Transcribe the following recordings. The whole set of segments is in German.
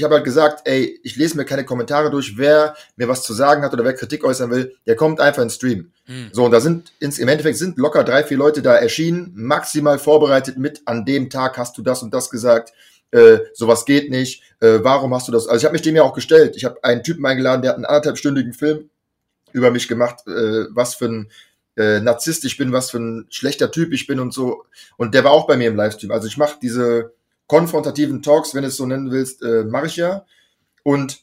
ich habe halt gesagt, ey, ich lese mir keine Kommentare durch, wer mir was zu sagen hat oder wer Kritik äußern will, der kommt einfach ins Stream. Hm. So, und da sind ins, im Endeffekt sind locker drei, vier Leute da erschienen, maximal vorbereitet mit, an dem Tag hast du das und das gesagt, äh, sowas geht nicht, äh, warum hast du das? Also ich habe mich dem ja auch gestellt. Ich habe einen Typen eingeladen, der hat einen anderthalbstündigen Film über mich gemacht, äh, was für ein äh, Narzisst ich bin, was für ein schlechter Typ ich bin und so. Und der war auch bei mir im Livestream. Also ich mache diese konfrontativen Talks, wenn du es so nennen willst, äh, mache ich ja. Und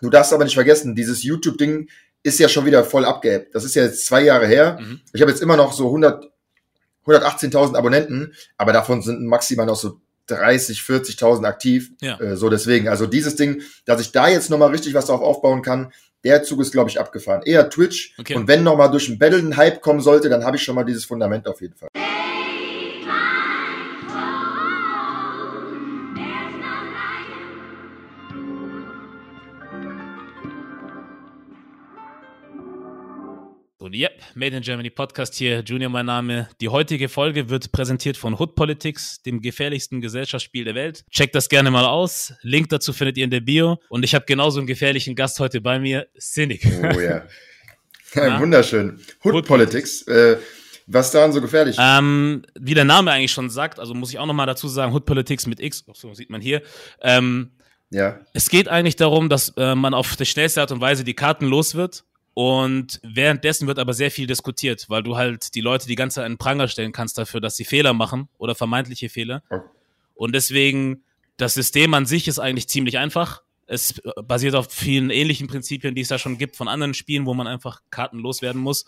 du darfst aber nicht vergessen, dieses YouTube-Ding ist ja schon wieder voll abgeappt. Das ist ja jetzt zwei Jahre her. Mhm. Ich habe jetzt immer noch so 100, 118.000 Abonnenten, aber davon sind maximal noch so 30, 40.000 aktiv. Ja. Äh, so deswegen, also dieses Ding, dass ich da jetzt nochmal richtig was drauf aufbauen kann, der Zug ist, glaube ich, abgefahren. Eher Twitch. Okay. Und wenn nochmal durch ein Battle ein Hype kommen sollte, dann habe ich schon mal dieses Fundament auf jeden Fall. Und yep, Made in Germany Podcast hier, Junior mein Name. Die heutige Folge wird präsentiert von Hood Politics, dem gefährlichsten Gesellschaftsspiel der Welt. Checkt das gerne mal aus. Link dazu findet ihr in der Bio. Und ich habe genauso einen gefährlichen Gast heute bei mir, Cynic. Oh ja. ja wunderschön. Hood, Hood Politics. Äh, was daran so gefährlich? Ähm, wie der Name eigentlich schon sagt, also muss ich auch nochmal dazu sagen, Hood Politics mit X, so sieht man hier. Ähm, ja. Es geht eigentlich darum, dass äh, man auf die schnellste Art und Weise die Karten los wird und währenddessen wird aber sehr viel diskutiert, weil du halt die Leute die ganze Zeit einen Pranger stellen kannst dafür, dass sie Fehler machen oder vermeintliche Fehler. Und deswegen, das System an sich ist eigentlich ziemlich einfach. Es basiert auf vielen ähnlichen Prinzipien, die es da schon gibt von anderen Spielen, wo man einfach Karten loswerden muss.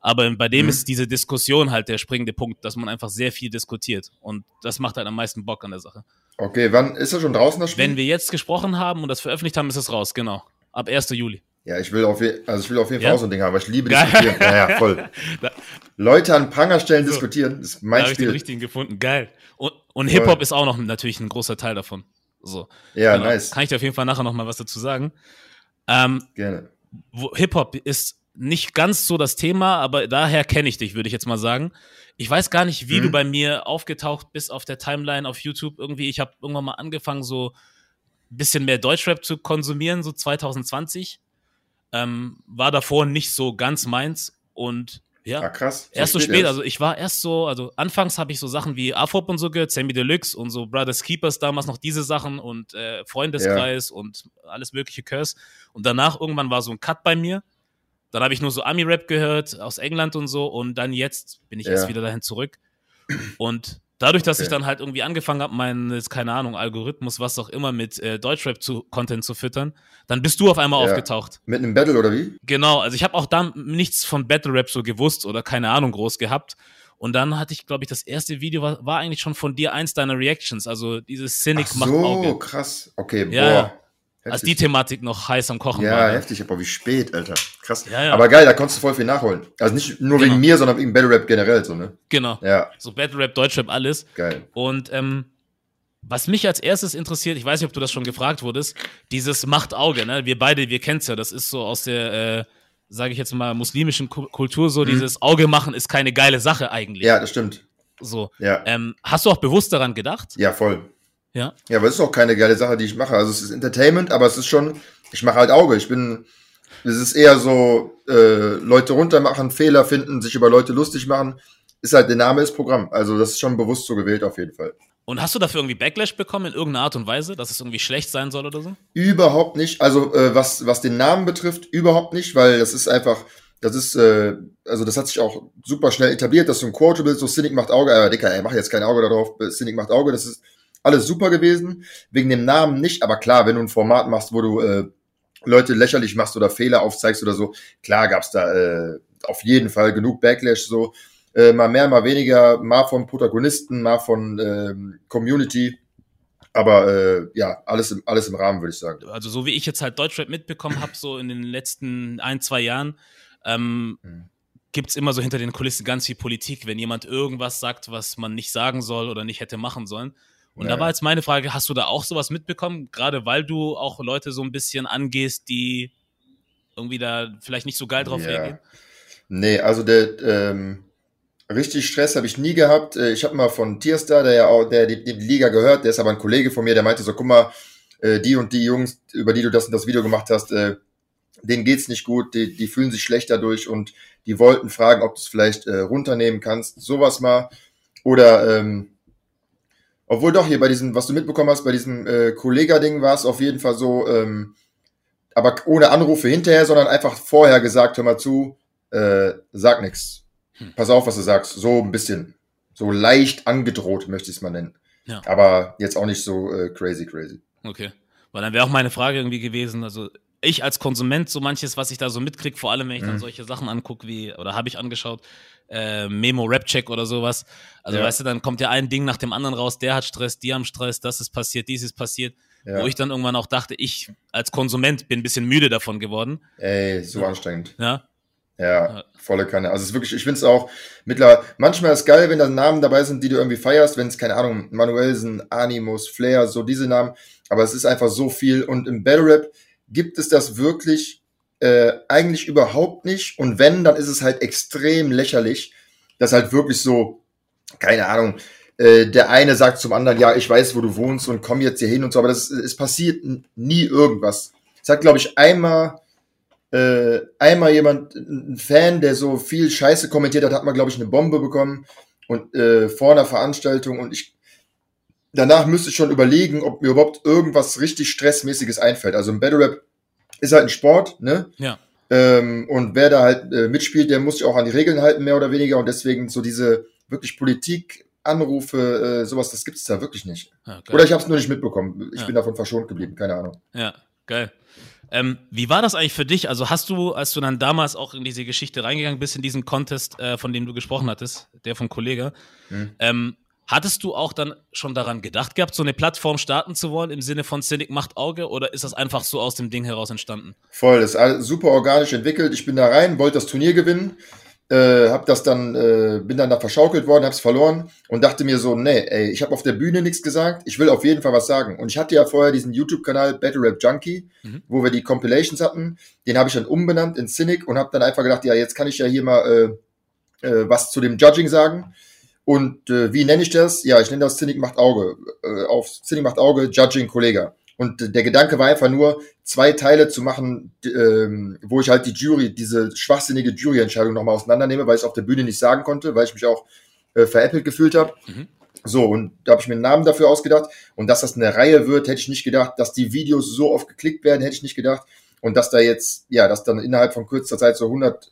Aber bei dem mhm. ist diese Diskussion halt der springende Punkt, dass man einfach sehr viel diskutiert. Und das macht halt am meisten Bock an der Sache. Okay, wann ist er schon draußen, das Spiel? Wenn wir jetzt gesprochen haben und das veröffentlicht haben, ist es raus, genau. Ab 1. Juli. Ja, ich will auf, also ich will auf jeden Fall ja? auch so ein Ding haben, aber ich liebe diskutieren. ja, ja, voll. Leute an Prangerstellen so. diskutieren, das ist mein da Spiel. Da habe ich den richtigen gefunden, geil. Und, und Hip-Hop ist auch noch natürlich ein großer Teil davon. So. Ja, genau. nice. Kann ich dir auf jeden Fall nachher noch mal was dazu sagen. Ähm, Gerne. Hip-Hop ist nicht ganz so das Thema, aber daher kenne ich dich, würde ich jetzt mal sagen. Ich weiß gar nicht, wie hm. du bei mir aufgetaucht bist auf der Timeline auf YouTube. Irgendwie, ich habe irgendwann mal angefangen, so ein bisschen mehr Deutschrap zu konsumieren, so 2020. Ähm, war davor nicht so ganz meins und ja, ah, krass. So erst so spät, also ich war erst so, also anfangs habe ich so Sachen wie Afop und so gehört, Sammy Deluxe und so Brothers Keepers damals noch diese Sachen und äh, Freundeskreis ja. und alles mögliche Curse. Und danach irgendwann war so ein Cut bei mir. Dann habe ich nur so Ami-Rap gehört aus England und so und dann jetzt bin ich ja. erst wieder dahin zurück. Und Dadurch, dass okay. ich dann halt irgendwie angefangen habe, meinen, keine Ahnung, Algorithmus, was auch immer, mit äh, Deutschrap-Content zu, zu füttern, dann bist du auf einmal ja. aufgetaucht. Mit einem Battle oder wie? Genau, also ich habe auch da nichts von Battle Rap so gewusst oder keine Ahnung groß gehabt. Und dann hatte ich, glaube ich, das erste Video war, war eigentlich schon von dir eins deiner Reactions, also dieses Cynic Ach so, macht Auge. Krass. Okay, ja, boah. Heftig. Als die Thematik noch heiß am Kochen ja, war. Ja, heftig, aber wie spät, Alter. Krass. Ja, ja. Aber geil, da konntest du voll viel nachholen. Also nicht nur genau. wegen mir, sondern wegen Battle Rap generell, so, ne? Genau. Ja. So Battle Rap, Deutschrap, alles. Geil. Und, ähm, was mich als erstes interessiert, ich weiß nicht, ob du das schon gefragt wurdest, dieses Machtauge, ne? Wir beide, wir kennen's ja, das ist so aus der, äh, sage ich jetzt mal, muslimischen Kultur so, mhm. dieses Auge machen ist keine geile Sache eigentlich. Ja, das stimmt. So. Ja. Ähm, hast du auch bewusst daran gedacht? Ja, voll. Ja. Ja, aber es ist auch keine geile Sache, die ich mache. Also es ist Entertainment, aber es ist schon, ich mache halt Auge. Ich bin, es ist eher so, äh, Leute runtermachen, Fehler finden, sich über Leute lustig machen. Ist halt, der Name ist Programm. Also das ist schon bewusst so gewählt auf jeden Fall. Und hast du dafür irgendwie Backlash bekommen in irgendeiner Art und Weise, dass es irgendwie schlecht sein soll oder so? Überhaupt nicht. Also äh, was, was den Namen betrifft, überhaupt nicht, weil das ist einfach, das ist, äh, also das hat sich auch super schnell etabliert, dass so ein Quotable, so Cynic macht Auge, äh, Dicker, ey, mach jetzt kein Auge darauf, Cynic macht Auge, das ist alles super gewesen. Wegen dem Namen nicht, aber klar, wenn du ein Format machst, wo du äh, Leute lächerlich machst oder Fehler aufzeigst oder so, klar gab's da äh, auf jeden Fall genug Backlash so. Äh, mal mehr, mal weniger, mal von Protagonisten, mal von ähm, Community. Aber äh, ja, alles im, alles im Rahmen, würde ich sagen. Also so wie ich jetzt halt Deutschrap mitbekommen habe, so in den letzten ein, zwei Jahren, ähm, hm. gibt es immer so hinter den Kulissen ganz viel Politik, wenn jemand irgendwas sagt, was man nicht sagen soll oder nicht hätte machen sollen. Und ja. da war jetzt meine Frage, hast du da auch sowas mitbekommen, gerade weil du auch Leute so ein bisschen angehst, die irgendwie da vielleicht nicht so geil drauf ja. reagieren? Nee, also der ähm, richtig Stress habe ich nie gehabt. Äh, ich habe mal von Tierstar, der ja auch, der die, die, Liga gehört, der ist aber ein Kollege von mir, der meinte so, guck mal, äh, die und die Jungs, über die du das und das Video gemacht hast, äh, denen geht's nicht gut, die, die fühlen sich schlecht dadurch und die wollten fragen, ob du es vielleicht äh, runternehmen kannst, sowas mal. Oder ähm, obwohl doch hier bei diesem, was du mitbekommen hast, bei diesem äh, Kollega-Ding war es auf jeden Fall so, ähm, aber ohne Anrufe hinterher, sondern einfach vorher gesagt, hör mal zu, äh, sag nix. Hm. Pass auf, was du sagst. So ein bisschen, so leicht angedroht, möchte ich es mal nennen. Ja. Aber jetzt auch nicht so äh, crazy, crazy. Okay. Weil dann wäre auch meine Frage irgendwie gewesen, also ich als Konsument, so manches, was ich da so mitkriege, vor allem wenn ich mhm. dann solche Sachen angucke, wie, oder habe ich angeschaut, äh, Memo Rap Check oder sowas. Also ja. weißt du, dann kommt ja ein Ding nach dem anderen raus, der hat Stress, die haben Stress, das ist passiert, dies ist passiert. Ja. Wo ich dann irgendwann auch dachte, ich als Konsument bin ein bisschen müde davon geworden. Ey, so ja. anstrengend. Ja. Ja, volle Kanne. Also es ist wirklich, ich finde es auch mittlerweile, manchmal ist geil, wenn da Namen dabei sind, die du irgendwie feierst, wenn es, keine Ahnung, Manuelsen, Animus, Flair, so diese Namen, aber es ist einfach so viel und im Battle Rap gibt es das wirklich äh, eigentlich überhaupt nicht. Und wenn, dann ist es halt extrem lächerlich, dass halt wirklich so, keine Ahnung, äh, der eine sagt zum anderen, ja, ich weiß, wo du wohnst und komm jetzt hier hin und so, aber das es passiert nie irgendwas. Es hat, glaube ich, einmal äh, einmal jemand, ein Fan, der so viel Scheiße kommentiert hat, hat mal, glaube ich, eine Bombe bekommen und äh, vor einer Veranstaltung und ich danach müsste ich schon überlegen, ob mir überhaupt irgendwas richtig Stressmäßiges einfällt. Also im Battle Rap ist halt ein Sport, ne? Ja. Ähm, und wer da halt äh, mitspielt, der muss sich auch an die Regeln halten, mehr oder weniger. Und deswegen so diese wirklich Politik, Anrufe, äh, sowas, das gibt es da wirklich nicht. Ja, oder ich habe es nur nicht mitbekommen. Ich ja. bin davon verschont geblieben, keine Ahnung. Ja, geil. Ähm, wie war das eigentlich für dich? Also hast du, als du dann damals auch in diese Geschichte reingegangen bist, in diesen Contest, äh, von dem du gesprochen hattest, der vom Kollege, hm. ähm, Hattest du auch dann schon daran gedacht gehabt, so eine Plattform starten zu wollen im Sinne von Cynic macht Auge oder ist das einfach so aus dem Ding heraus entstanden? Voll, das ist super organisch entwickelt. Ich bin da rein, wollte das Turnier gewinnen, äh, hab das dann, äh, bin dann da verschaukelt worden, hab's verloren und dachte mir so, nee, ey, ich habe auf der Bühne nichts gesagt, ich will auf jeden Fall was sagen. Und ich hatte ja vorher diesen YouTube-Kanal Battle Rap Junkie, mhm. wo wir die Compilations hatten, den habe ich dann umbenannt in Cynic und habe dann einfach gedacht, ja, jetzt kann ich ja hier mal äh, äh, was zu dem Judging sagen. Und äh, wie nenne ich das? Ja, ich nenne das Zinnig macht Auge. Äh, auf Zinnig macht Auge, Judging Kollega. Und äh, der Gedanke war einfach nur, zwei Teile zu machen, ähm, wo ich halt die Jury, diese schwachsinnige Juryentscheidung nochmal auseinandernehme, weil ich es auf der Bühne nicht sagen konnte, weil ich mich auch äh, veräppelt gefühlt habe. Mhm. So, und da habe ich mir einen Namen dafür ausgedacht. Und dass das eine Reihe wird, hätte ich nicht gedacht. Dass die Videos so oft geklickt werden, hätte ich nicht gedacht. Und dass da jetzt, ja, dass dann innerhalb von kürzester Zeit so 100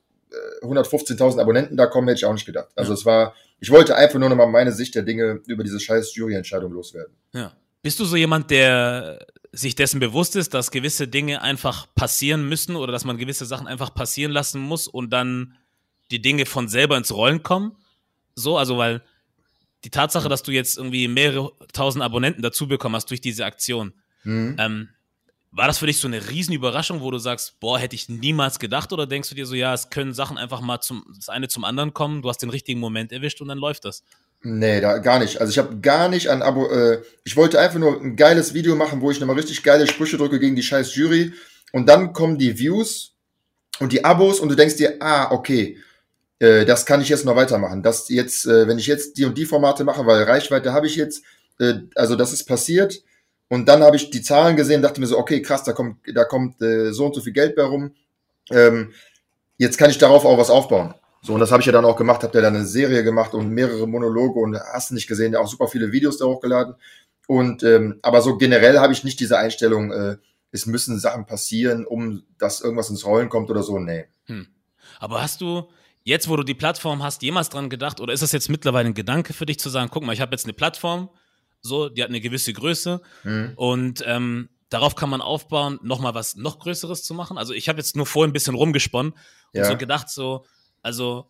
115.000 Abonnenten da kommen, hätte ich auch nicht gedacht. Also ja. es war, ich wollte einfach nur nochmal meine Sicht der Dinge über diese scheiß Juryentscheidung loswerden. Ja. Bist du so jemand, der sich dessen bewusst ist, dass gewisse Dinge einfach passieren müssen oder dass man gewisse Sachen einfach passieren lassen muss und dann die Dinge von selber ins Rollen kommen? So, also weil die Tatsache, dass du jetzt irgendwie mehrere tausend Abonnenten dazu bekommen hast durch diese Aktion, mhm. ähm, war das für dich so eine Riesenüberraschung, wo du sagst, boah, hätte ich niemals gedacht? Oder denkst du dir so, ja, es können Sachen einfach mal zum, das eine zum anderen kommen, du hast den richtigen Moment erwischt und dann läuft das? Nee, da gar nicht. Also ich habe gar nicht an Abo, äh, ich wollte einfach nur ein geiles Video machen, wo ich nochmal richtig geile Sprüche drücke gegen die scheiß Jury. Und dann kommen die Views und die Abos und du denkst dir, ah, okay, äh, das kann ich jetzt noch weitermachen. Das jetzt, äh, wenn ich jetzt die und die Formate mache, weil Reichweite habe ich jetzt, äh, also das ist passiert und dann habe ich die Zahlen gesehen, dachte mir so, okay, krass, da kommt, da kommt äh, so und so viel Geld bei rum. Ähm, jetzt kann ich darauf auch was aufbauen. So, und das habe ich ja dann auch gemacht, habe ja dann eine Serie gemacht und mehrere Monologe und hast nicht gesehen, auch super viele Videos da hochgeladen. Und ähm, aber so generell habe ich nicht diese Einstellung, äh, es müssen Sachen passieren, um dass irgendwas ins Rollen kommt oder so. Nee. Hm. Aber hast du jetzt, wo du die Plattform hast, jemals dran gedacht, oder ist das jetzt mittlerweile ein Gedanke für dich zu sagen, guck mal, ich habe jetzt eine Plattform, so, die hat eine gewisse Größe mhm. und ähm, darauf kann man aufbauen, nochmal was noch Größeres zu machen. Also ich habe jetzt nur vorhin ein bisschen rumgesponnen und ja. so gedacht, so, also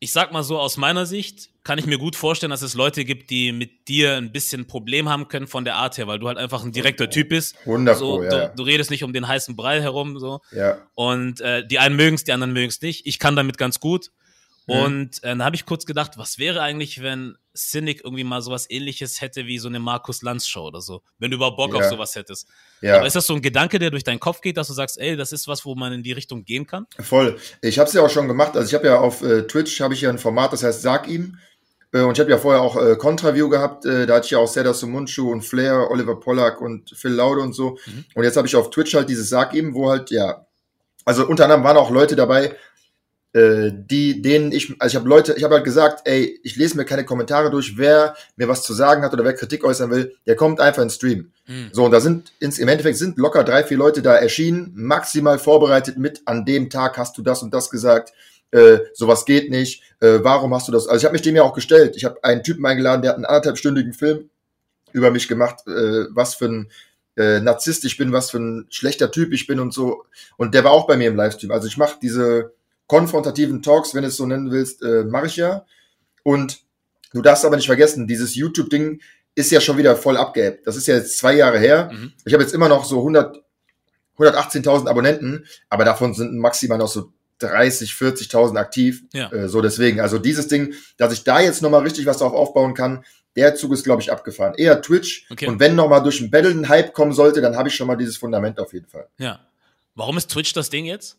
ich sag mal so, aus meiner Sicht kann ich mir gut vorstellen, dass es Leute gibt, die mit dir ein bisschen Problem haben können von der Art her, weil du halt einfach ein direkter Typ bist. Wundervoll, so, ja. Du, du, redest nicht um den heißen Brei herum, so. Ja. Und äh, die einen mögen es, die anderen mögen es nicht. Ich kann damit ganz gut. Mhm. Und äh, dann habe ich kurz gedacht, was wäre eigentlich, wenn Cynic irgendwie mal sowas ähnliches hätte wie so eine Markus Lanz Show oder so, wenn du überhaupt Bock ja. auf sowas hättest. Ja. Aber ist das so ein Gedanke, der durch deinen Kopf geht, dass du sagst, ey, das ist was, wo man in die Richtung gehen kann? Voll. Ich habe es ja auch schon gemacht. Also ich habe ja auf äh, Twitch habe ich ja ein Format, das heißt Sag ihm. Äh, und ich habe ja vorher auch äh, Contraview gehabt, äh, da hatte ich ja auch Seda Sumunchu und Flair, Oliver Pollack und Phil Laude und so. Mhm. Und jetzt habe ich auf Twitch halt dieses Sarg eben, wo halt, ja, also unter anderem waren auch Leute dabei, die, denen ich, also ich habe Leute, ich habe halt gesagt, ey, ich lese mir keine Kommentare durch, wer mir was zu sagen hat oder wer Kritik äußern will, der kommt einfach ins Stream. Mhm. So, und da sind, ins, im Endeffekt sind locker drei, vier Leute da erschienen, maximal vorbereitet mit, an dem Tag hast du das und das gesagt, äh, sowas geht nicht, äh, warum hast du das, also ich habe mich dem ja auch gestellt, ich habe einen Typen eingeladen, der hat einen anderthalbstündigen Film über mich gemacht, äh, was für ein äh, Narzisst ich bin, was für ein schlechter Typ ich bin und so. Und der war auch bei mir im Livestream. Also ich mache diese, konfrontativen Talks, wenn du es so nennen willst, äh, mache ich ja. Und du darfst aber nicht vergessen, dieses YouTube-Ding ist ja schon wieder voll abgeappt. Das ist ja jetzt zwei Jahre her. Mhm. Ich habe jetzt immer noch so 100, 118.000 Abonnenten, aber davon sind maximal noch so 30, 40.000 aktiv. Ja. Äh, so deswegen, also dieses Ding, dass ich da jetzt nochmal richtig was drauf aufbauen kann, der Zug ist, glaube ich, abgefahren. Eher Twitch. Okay. Und wenn nochmal durch ein Battle ein Hype kommen sollte, dann habe ich schon mal dieses Fundament auf jeden Fall. Ja. Warum ist Twitch das Ding jetzt?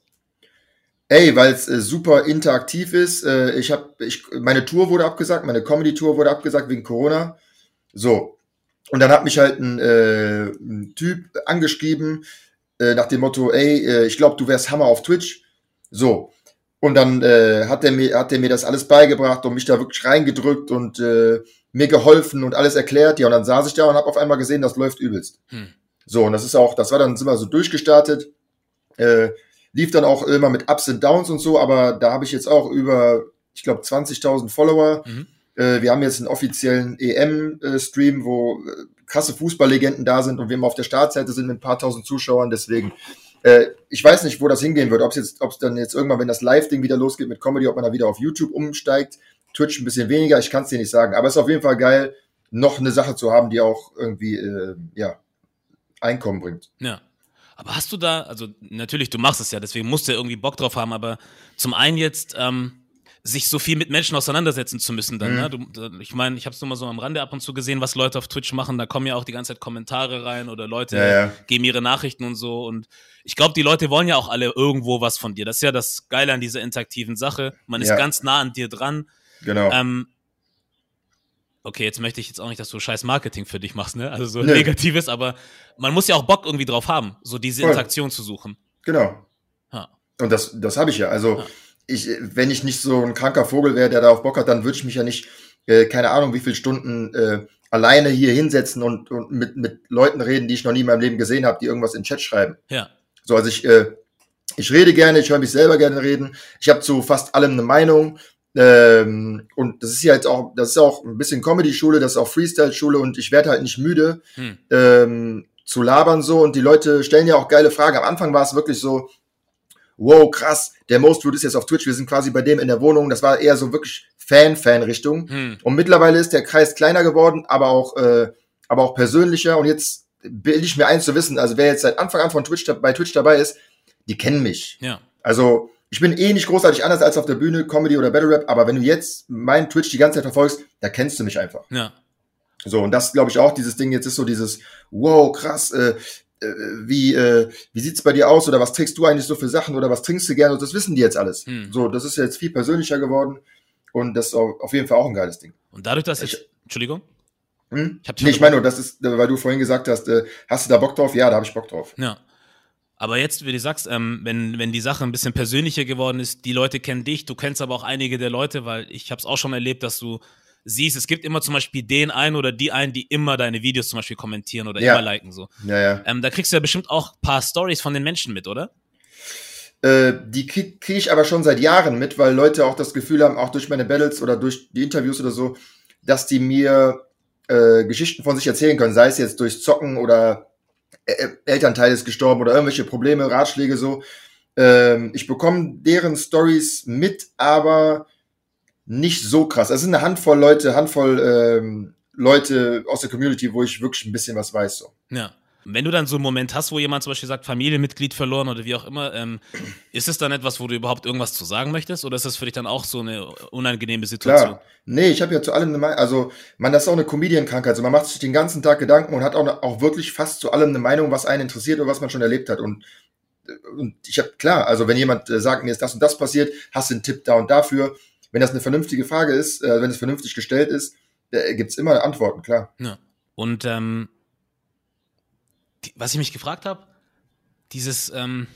Ey, weil es äh, super interaktiv ist. Äh, ich habe, ich, meine Tour wurde abgesagt, meine Comedy-Tour wurde abgesagt wegen Corona. So. Und dann hat mich halt ein, äh, ein Typ angeschrieben, äh, nach dem Motto, ey, äh, ich glaube, du wärst Hammer auf Twitch. So. Und dann äh, hat er mir, hat er mir das alles beigebracht und mich da wirklich reingedrückt und mir geholfen und alles erklärt. Ja, und dann saß ich da und habe auf einmal gesehen, das läuft übelst. Hm. So, und das ist auch, das war dann sind wir so durchgestartet. Äh, Lief dann auch immer mit Ups und Downs und so, aber da habe ich jetzt auch über, ich glaube, 20.000 Follower. Mhm. Äh, wir haben jetzt einen offiziellen EM-Stream, wo äh, krasse Fußballlegenden da sind und wir immer auf der Startseite sind mit ein paar tausend Zuschauern. Deswegen, äh, ich weiß nicht, wo das hingehen wird. Ob es jetzt, ob es dann jetzt irgendwann, wenn das Live-Ding wieder losgeht mit Comedy, ob man da wieder auf YouTube umsteigt. Twitch ein bisschen weniger, ich kann es dir nicht sagen. Aber es ist auf jeden Fall geil, noch eine Sache zu haben, die auch irgendwie, äh, ja, Einkommen bringt. Ja. Aber hast du da, also natürlich, du machst es ja, deswegen musst du ja irgendwie Bock drauf haben, aber zum einen jetzt ähm, sich so viel mit Menschen auseinandersetzen zu müssen dann, ne? mhm. ne? Du, ich meine, ich habe es nur mal so am Rande ab und zu gesehen, was Leute auf Twitch machen, da kommen ja auch die ganze Zeit Kommentare rein oder Leute ja, ja. geben ihre Nachrichten und so und ich glaube, die Leute wollen ja auch alle irgendwo was von dir. Das ist ja das Geile an dieser interaktiven Sache. Man ist ja. ganz nah an dir dran. Genau. Ähm, okay, jetzt möchte ich jetzt auch nicht, dass du scheiß Marketing für dich machst, ne? Also so nee. negatives, aber man muss ja auch Bock irgendwie drauf haben, so diese Voll. Interaktion zu suchen. Genau. Ha. Und das, das habe ich ja. Also ha. ich, wenn ich nicht so ein kranker Vogel wäre, der da auf Bock hat, dann würde ich mich ja nicht, äh, keine Ahnung, wie viele Stunden äh, alleine hier hinsetzen und, und mit, mit Leuten reden, die ich noch nie in meinem Leben gesehen habe, die irgendwas in Chat schreiben. Ja. So, also ich, äh, ich rede gerne, ich höre mich selber gerne reden. Ich habe zu fast allem eine Meinung. Ähm, und das ist ja jetzt auch, das ist auch ein bisschen Comedy-Schule, das ist auch Freestyle-Schule und ich werde halt nicht müde hm. ähm, zu labern so und die Leute stellen ja auch geile Fragen. Am Anfang war es wirklich so, wow, krass, der Most Root ist jetzt auf Twitch, wir sind quasi bei dem in der Wohnung. Das war eher so wirklich Fan-Fan-Richtung. Hm. Und mittlerweile ist der Kreis kleiner geworden, aber auch, äh, aber auch persönlicher. Und jetzt bilde ich mir eins zu wissen, also wer jetzt seit Anfang an von Twitch bei Twitch dabei ist, die kennen mich. Ja. Also ich bin eh nicht großartig anders als auf der Bühne, Comedy oder Battle Rap, aber wenn du jetzt meinen Twitch die ganze Zeit verfolgst, da kennst du mich einfach. Ja. So, und das glaube ich auch, dieses Ding jetzt ist so dieses, wow, krass, äh, äh, wie, äh, wie sieht's bei dir aus oder was trägst du eigentlich so für Sachen oder was trinkst du gerne und das wissen die jetzt alles. Hm. So, das ist jetzt viel persönlicher geworden und das ist auf jeden Fall auch ein geiles Ding. Und dadurch, dass ich, ich Entschuldigung? Hm? Ich, nee, ich meine nur, das ist, weil du vorhin gesagt hast, äh, hast du da Bock drauf? Ja, da habe ich Bock drauf. Ja. Aber jetzt, wie du sagst, ähm, wenn, wenn die Sache ein bisschen persönlicher geworden ist, die Leute kennen dich, du kennst aber auch einige der Leute, weil ich habe es auch schon erlebt, dass du siehst, es gibt immer zum Beispiel den einen oder die einen, die immer deine Videos zum Beispiel kommentieren oder ja. immer liken. So. Ja, ja. Ähm, da kriegst du ja bestimmt auch ein paar Stories von den Menschen mit, oder? Äh, die kriege krieg ich aber schon seit Jahren mit, weil Leute auch das Gefühl haben, auch durch meine Battles oder durch die Interviews oder so, dass die mir äh, Geschichten von sich erzählen können, sei es jetzt durch Zocken oder Elternteil ist gestorben oder irgendwelche Probleme, Ratschläge so. Ähm, ich bekomme deren Stories mit, aber nicht so krass. Es sind eine Handvoll Leute, Handvoll ähm, Leute aus der Community, wo ich wirklich ein bisschen was weiß. So. Ja. Wenn du dann so einen Moment hast, wo jemand zum Beispiel sagt, Familienmitglied verloren oder wie auch immer, ähm, ist es dann etwas, wo du überhaupt irgendwas zu sagen möchtest oder ist das für dich dann auch so eine unangenehme Situation? Klar. Nee, ich habe ja zu allem eine Meinung, also man, das ist auch eine Comedian-Krankheit, also man macht sich den ganzen Tag Gedanken und hat auch, auch wirklich fast zu allem eine Meinung, was einen interessiert oder was man schon erlebt hat und und ich habe klar, also wenn jemand äh, sagt, mir ist das und das passiert, hast du einen Tipp da und dafür, wenn das eine vernünftige Frage ist, äh, wenn es vernünftig gestellt ist, äh, gibt's immer Antworten, klar. Ja. Und ähm, die, was ich mich gefragt habe, dieses ähm,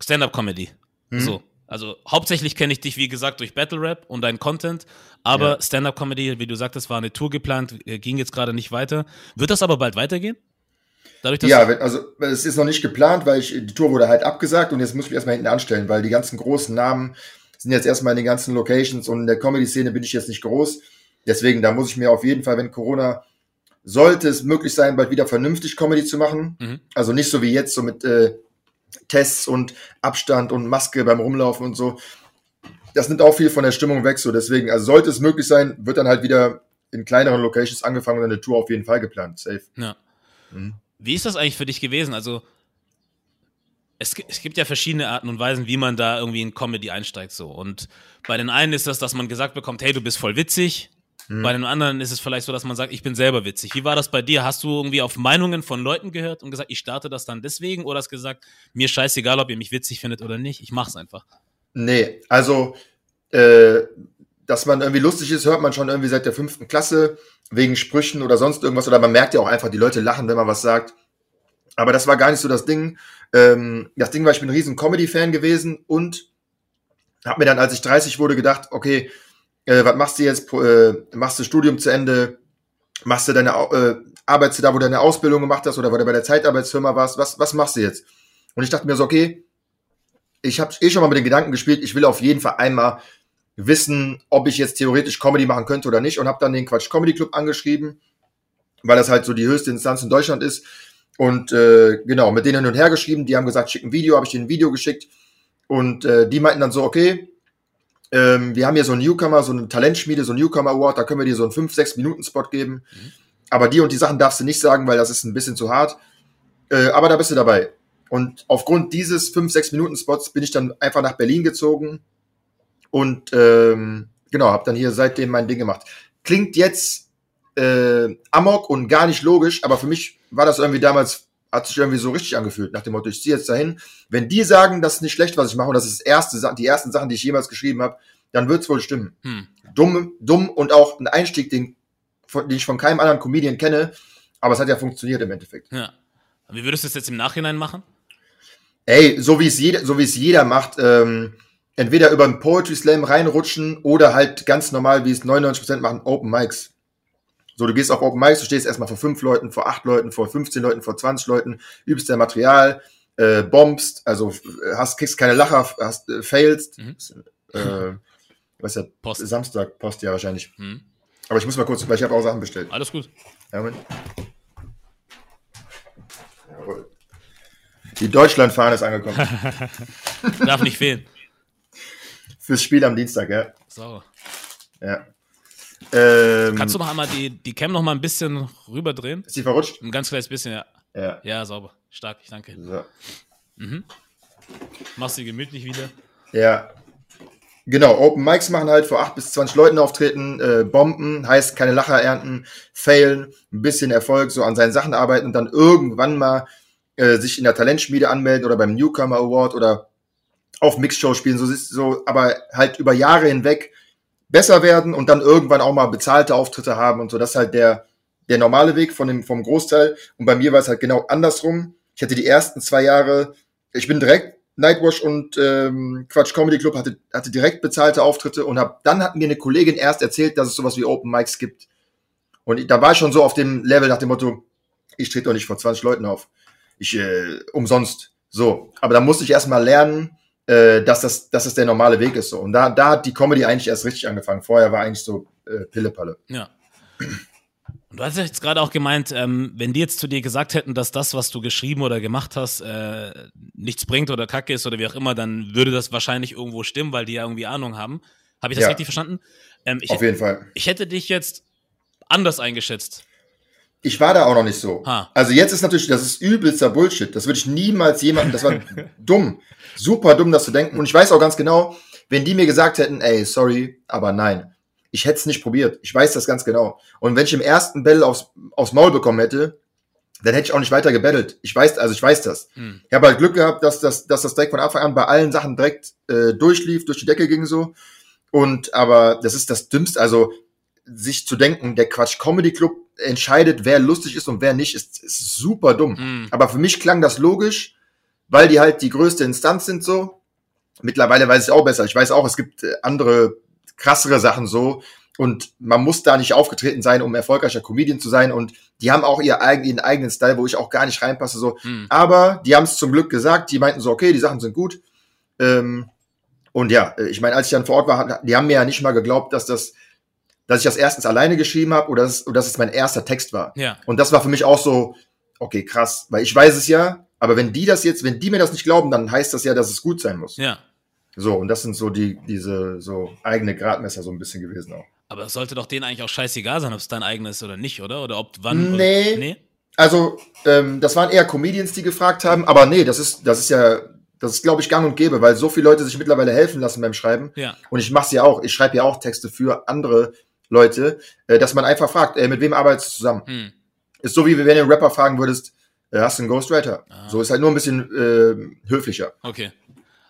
Stand-up-Comedy. Mhm. So. Also hauptsächlich kenne ich dich, wie gesagt, durch Battle Rap und deinen Content, aber ja. Stand-up-Comedy, wie du sagtest, war eine Tour geplant, äh, ging jetzt gerade nicht weiter. Wird das aber bald weitergehen? Dadurch, ja, also es ist noch nicht geplant, weil ich, die Tour wurde halt abgesagt und jetzt muss ich mich erstmal hinten anstellen, weil die ganzen großen Namen sind jetzt erstmal in den ganzen Locations und in der Comedy-Szene bin ich jetzt nicht groß. Deswegen, da muss ich mir auf jeden Fall, wenn Corona sollte es möglich sein, bald wieder vernünftig Comedy zu machen. Mhm. Also nicht so wie jetzt, so mit äh, Tests und Abstand und Maske beim Rumlaufen und so. Das nimmt auch viel von der Stimmung weg. So deswegen, also sollte es möglich sein, wird dann halt wieder in kleineren Locations angefangen und eine Tour auf jeden Fall geplant. Safe. Ja. Mhm. Wie ist das eigentlich für dich gewesen? Also, es, es, gibt ja verschiedene Arten und Weisen, wie man da irgendwie in Comedy einsteigt. So. Und bei den einen ist das, dass man gesagt bekommt, hey, du bist voll witzig. Mhm. Bei den anderen ist es vielleicht so, dass man sagt, ich bin selber witzig. Wie war das bei dir? Hast du irgendwie auf Meinungen von Leuten gehört und gesagt, ich starte das dann deswegen? Oder hast gesagt, mir scheißegal, ob ihr mich witzig findet oder nicht, ich mach's einfach? Nee, also, äh, dass man irgendwie lustig ist, hört man schon irgendwie seit der fünften Klasse, wegen Sprüchen oder sonst irgendwas. Oder man merkt ja auch einfach, die Leute lachen, wenn man was sagt. Aber das war gar nicht so das Ding. Ähm, das Ding war, ich bin ein riesen Comedy-Fan gewesen und habe mir dann, als ich 30 wurde, gedacht, okay, äh, was machst du jetzt? Äh, machst du Studium zu Ende? Machst du deine, äh, arbeitest du da, wo du deine Ausbildung gemacht hast oder wo du bei der Zeitarbeitsfirma warst? Was, was machst du jetzt? Und ich dachte mir so, okay, ich habe eh schon mal mit den Gedanken gespielt, ich will auf jeden Fall einmal wissen, ob ich jetzt theoretisch Comedy machen könnte oder nicht und habe dann den Quatsch Comedy Club angeschrieben, weil das halt so die höchste Instanz in Deutschland ist und äh, genau, mit denen hin und her geschrieben, die haben gesagt, schick ein Video, habe ich denen ein Video geschickt und äh, die meinten dann so, okay, ähm, wir haben hier so einen Newcomer, so eine Talentschmiede, so einen Newcomer Award, da können wir dir so einen 5-6 Minuten Spot geben. Mhm. Aber die und die Sachen darfst du nicht sagen, weil das ist ein bisschen zu hart. Äh, aber da bist du dabei. Und aufgrund dieses 5-6 Minuten Spots bin ich dann einfach nach Berlin gezogen und ähm, genau, habe dann hier seitdem mein Ding gemacht. Klingt jetzt äh, amok und gar nicht logisch, aber für mich war das irgendwie damals hat sich irgendwie so richtig angefühlt, nach dem Motto, ich ziehe jetzt dahin. Wenn die sagen, das ist nicht schlecht, was ich mache, und das ist das erste, die ersten Sachen, die ich jemals geschrieben habe, dann wird's wohl stimmen. Hm. Dumm, dumm und auch ein Einstieg, den, den ich von keinem anderen Comedian kenne, aber es hat ja funktioniert im Endeffekt. Ja. Wie würdest du es jetzt im Nachhinein machen? Ey, so wie es jeder, so wie es jeder macht, ähm, entweder über einen Poetry Slam reinrutschen oder halt ganz normal, wie es 99% machen, Open Mics. So, du gehst auf Open Mics, du stehst erstmal vor fünf Leuten, vor acht Leuten, vor 15 Leuten, vor 20 Leuten, übst dein Material, äh, bombst, also hast, kriegst keine Lacher, hast, äh, failst. Mhm. Äh, was ja, Post. Samstag, Post ja wahrscheinlich. Mhm. Aber ich muss mal kurz, weil ich habe auch Sachen bestellt. Alles gut. Ja, Moment. Jawohl. Die Deutschlandfahne ist angekommen. Darf nicht fehlen. Fürs Spiel am Dienstag, ja. So. Ja. Ähm, Kannst du noch einmal die, die Cam noch mal ein bisschen rüberdrehen? Ist die verrutscht? Ein ganz kleines bisschen, ja. Ja, ja sauber. Stark, ich danke. So. Mhm. Machst du gemütlich wieder? Ja. Genau, Open Mics machen halt vor 8 bis 20 Leuten auftreten, äh, Bomben, heißt keine Lacher ernten, failen, ein bisschen Erfolg, so an seinen Sachen arbeiten und dann irgendwann mal äh, sich in der Talentschmiede anmelden oder beim Newcomer Award oder auf Mixshow spielen, so, so, aber halt über Jahre hinweg besser werden und dann irgendwann auch mal bezahlte Auftritte haben und so. Das ist halt der, der normale Weg von dem, vom Großteil. Und bei mir war es halt genau andersrum. Ich hatte die ersten zwei Jahre, ich bin direkt Nightwash und ähm, Quatsch Comedy Club hatte, hatte direkt bezahlte Auftritte und hab, dann hat mir eine Kollegin erst erzählt, dass es sowas wie Open Mics gibt. Und da war ich schon so auf dem Level nach dem Motto, ich trete doch nicht vor 20 Leuten auf. Ich, äh, umsonst. So. Aber da musste ich erstmal lernen, äh, dass, das, dass das der normale Weg ist. So. Und da, da hat die Comedy eigentlich erst richtig angefangen. Vorher war eigentlich so äh, Pillepalle. Ja. Und du hast ja jetzt gerade auch gemeint, ähm, wenn die jetzt zu dir gesagt hätten, dass das, was du geschrieben oder gemacht hast, äh, nichts bringt oder kacke ist oder wie auch immer, dann würde das wahrscheinlich irgendwo stimmen, weil die ja irgendwie Ahnung haben. Habe ich das ja. richtig verstanden? Ähm, Auf hätte, jeden Fall. Ich hätte dich jetzt anders eingeschätzt. Ich war da auch noch nicht so. Ha. Also jetzt ist natürlich, das ist übelster Bullshit. Das würde ich niemals jemandem, das war dumm. Super dumm, das zu denken. Und ich weiß auch ganz genau, wenn die mir gesagt hätten, ey, sorry, aber nein. Ich hätte es nicht probiert. Ich weiß das ganz genau. Und wenn ich im ersten Bell aufs, aufs Maul bekommen hätte, dann hätte ich auch nicht weiter gebettelt. Ich weiß, also ich weiß das. Hm. Ich habe halt Glück gehabt, dass, dass, dass das direkt von Anfang an bei allen Sachen direkt äh, durchlief, durch die Decke ging so. Und aber das ist das Dümmste, also sich zu denken, der Quatsch Comedy Club entscheidet, wer lustig ist und wer nicht, ist, ist super dumm. Hm. Aber für mich klang das logisch, weil die halt die größte Instanz sind so. Mittlerweile weiß ich auch besser. Ich weiß auch, es gibt äh, andere krassere Sachen so, und man muss da nicht aufgetreten sein, um erfolgreicher Comedian zu sein. Und die haben auch ihr eigen, ihren eigenen Style, wo ich auch gar nicht reinpasse. So. Mhm. Aber die haben es zum Glück gesagt. Die meinten so, okay, die Sachen sind gut. Ähm, und ja, ich meine, als ich dann vor Ort war, die haben mir ja nicht mal geglaubt, dass das, dass ich das erstens alleine geschrieben habe oder dass, oder dass es mein erster Text war. Ja. Und das war für mich auch so, okay, krass, weil ich weiß es ja, aber wenn die das jetzt, wenn die mir das nicht glauben, dann heißt das ja, dass es gut sein muss. Ja. So, und das sind so die, diese so eigene Gradmesser so ein bisschen gewesen auch. Aber es sollte doch denen eigentlich auch scheißegal sein, ob es dein eigenes ist oder nicht, oder? Oder ob wann. Nee. Oder, nee? Also, ähm, das waren eher Comedians, die gefragt haben, aber nee, das ist, das ist ja, das ist, glaube ich, gang und gäbe, weil so viele Leute sich mittlerweile helfen lassen beim Schreiben. Ja. Und ich mache es ja auch, ich schreibe ja auch Texte für andere Leute, äh, dass man einfach fragt, ey, mit wem arbeitest du zusammen? Hm. Ist so, wie wenn du einen Rapper fragen würdest, äh, hast du einen Ghostwriter? Ah. So ist halt nur ein bisschen äh, höflicher. Okay.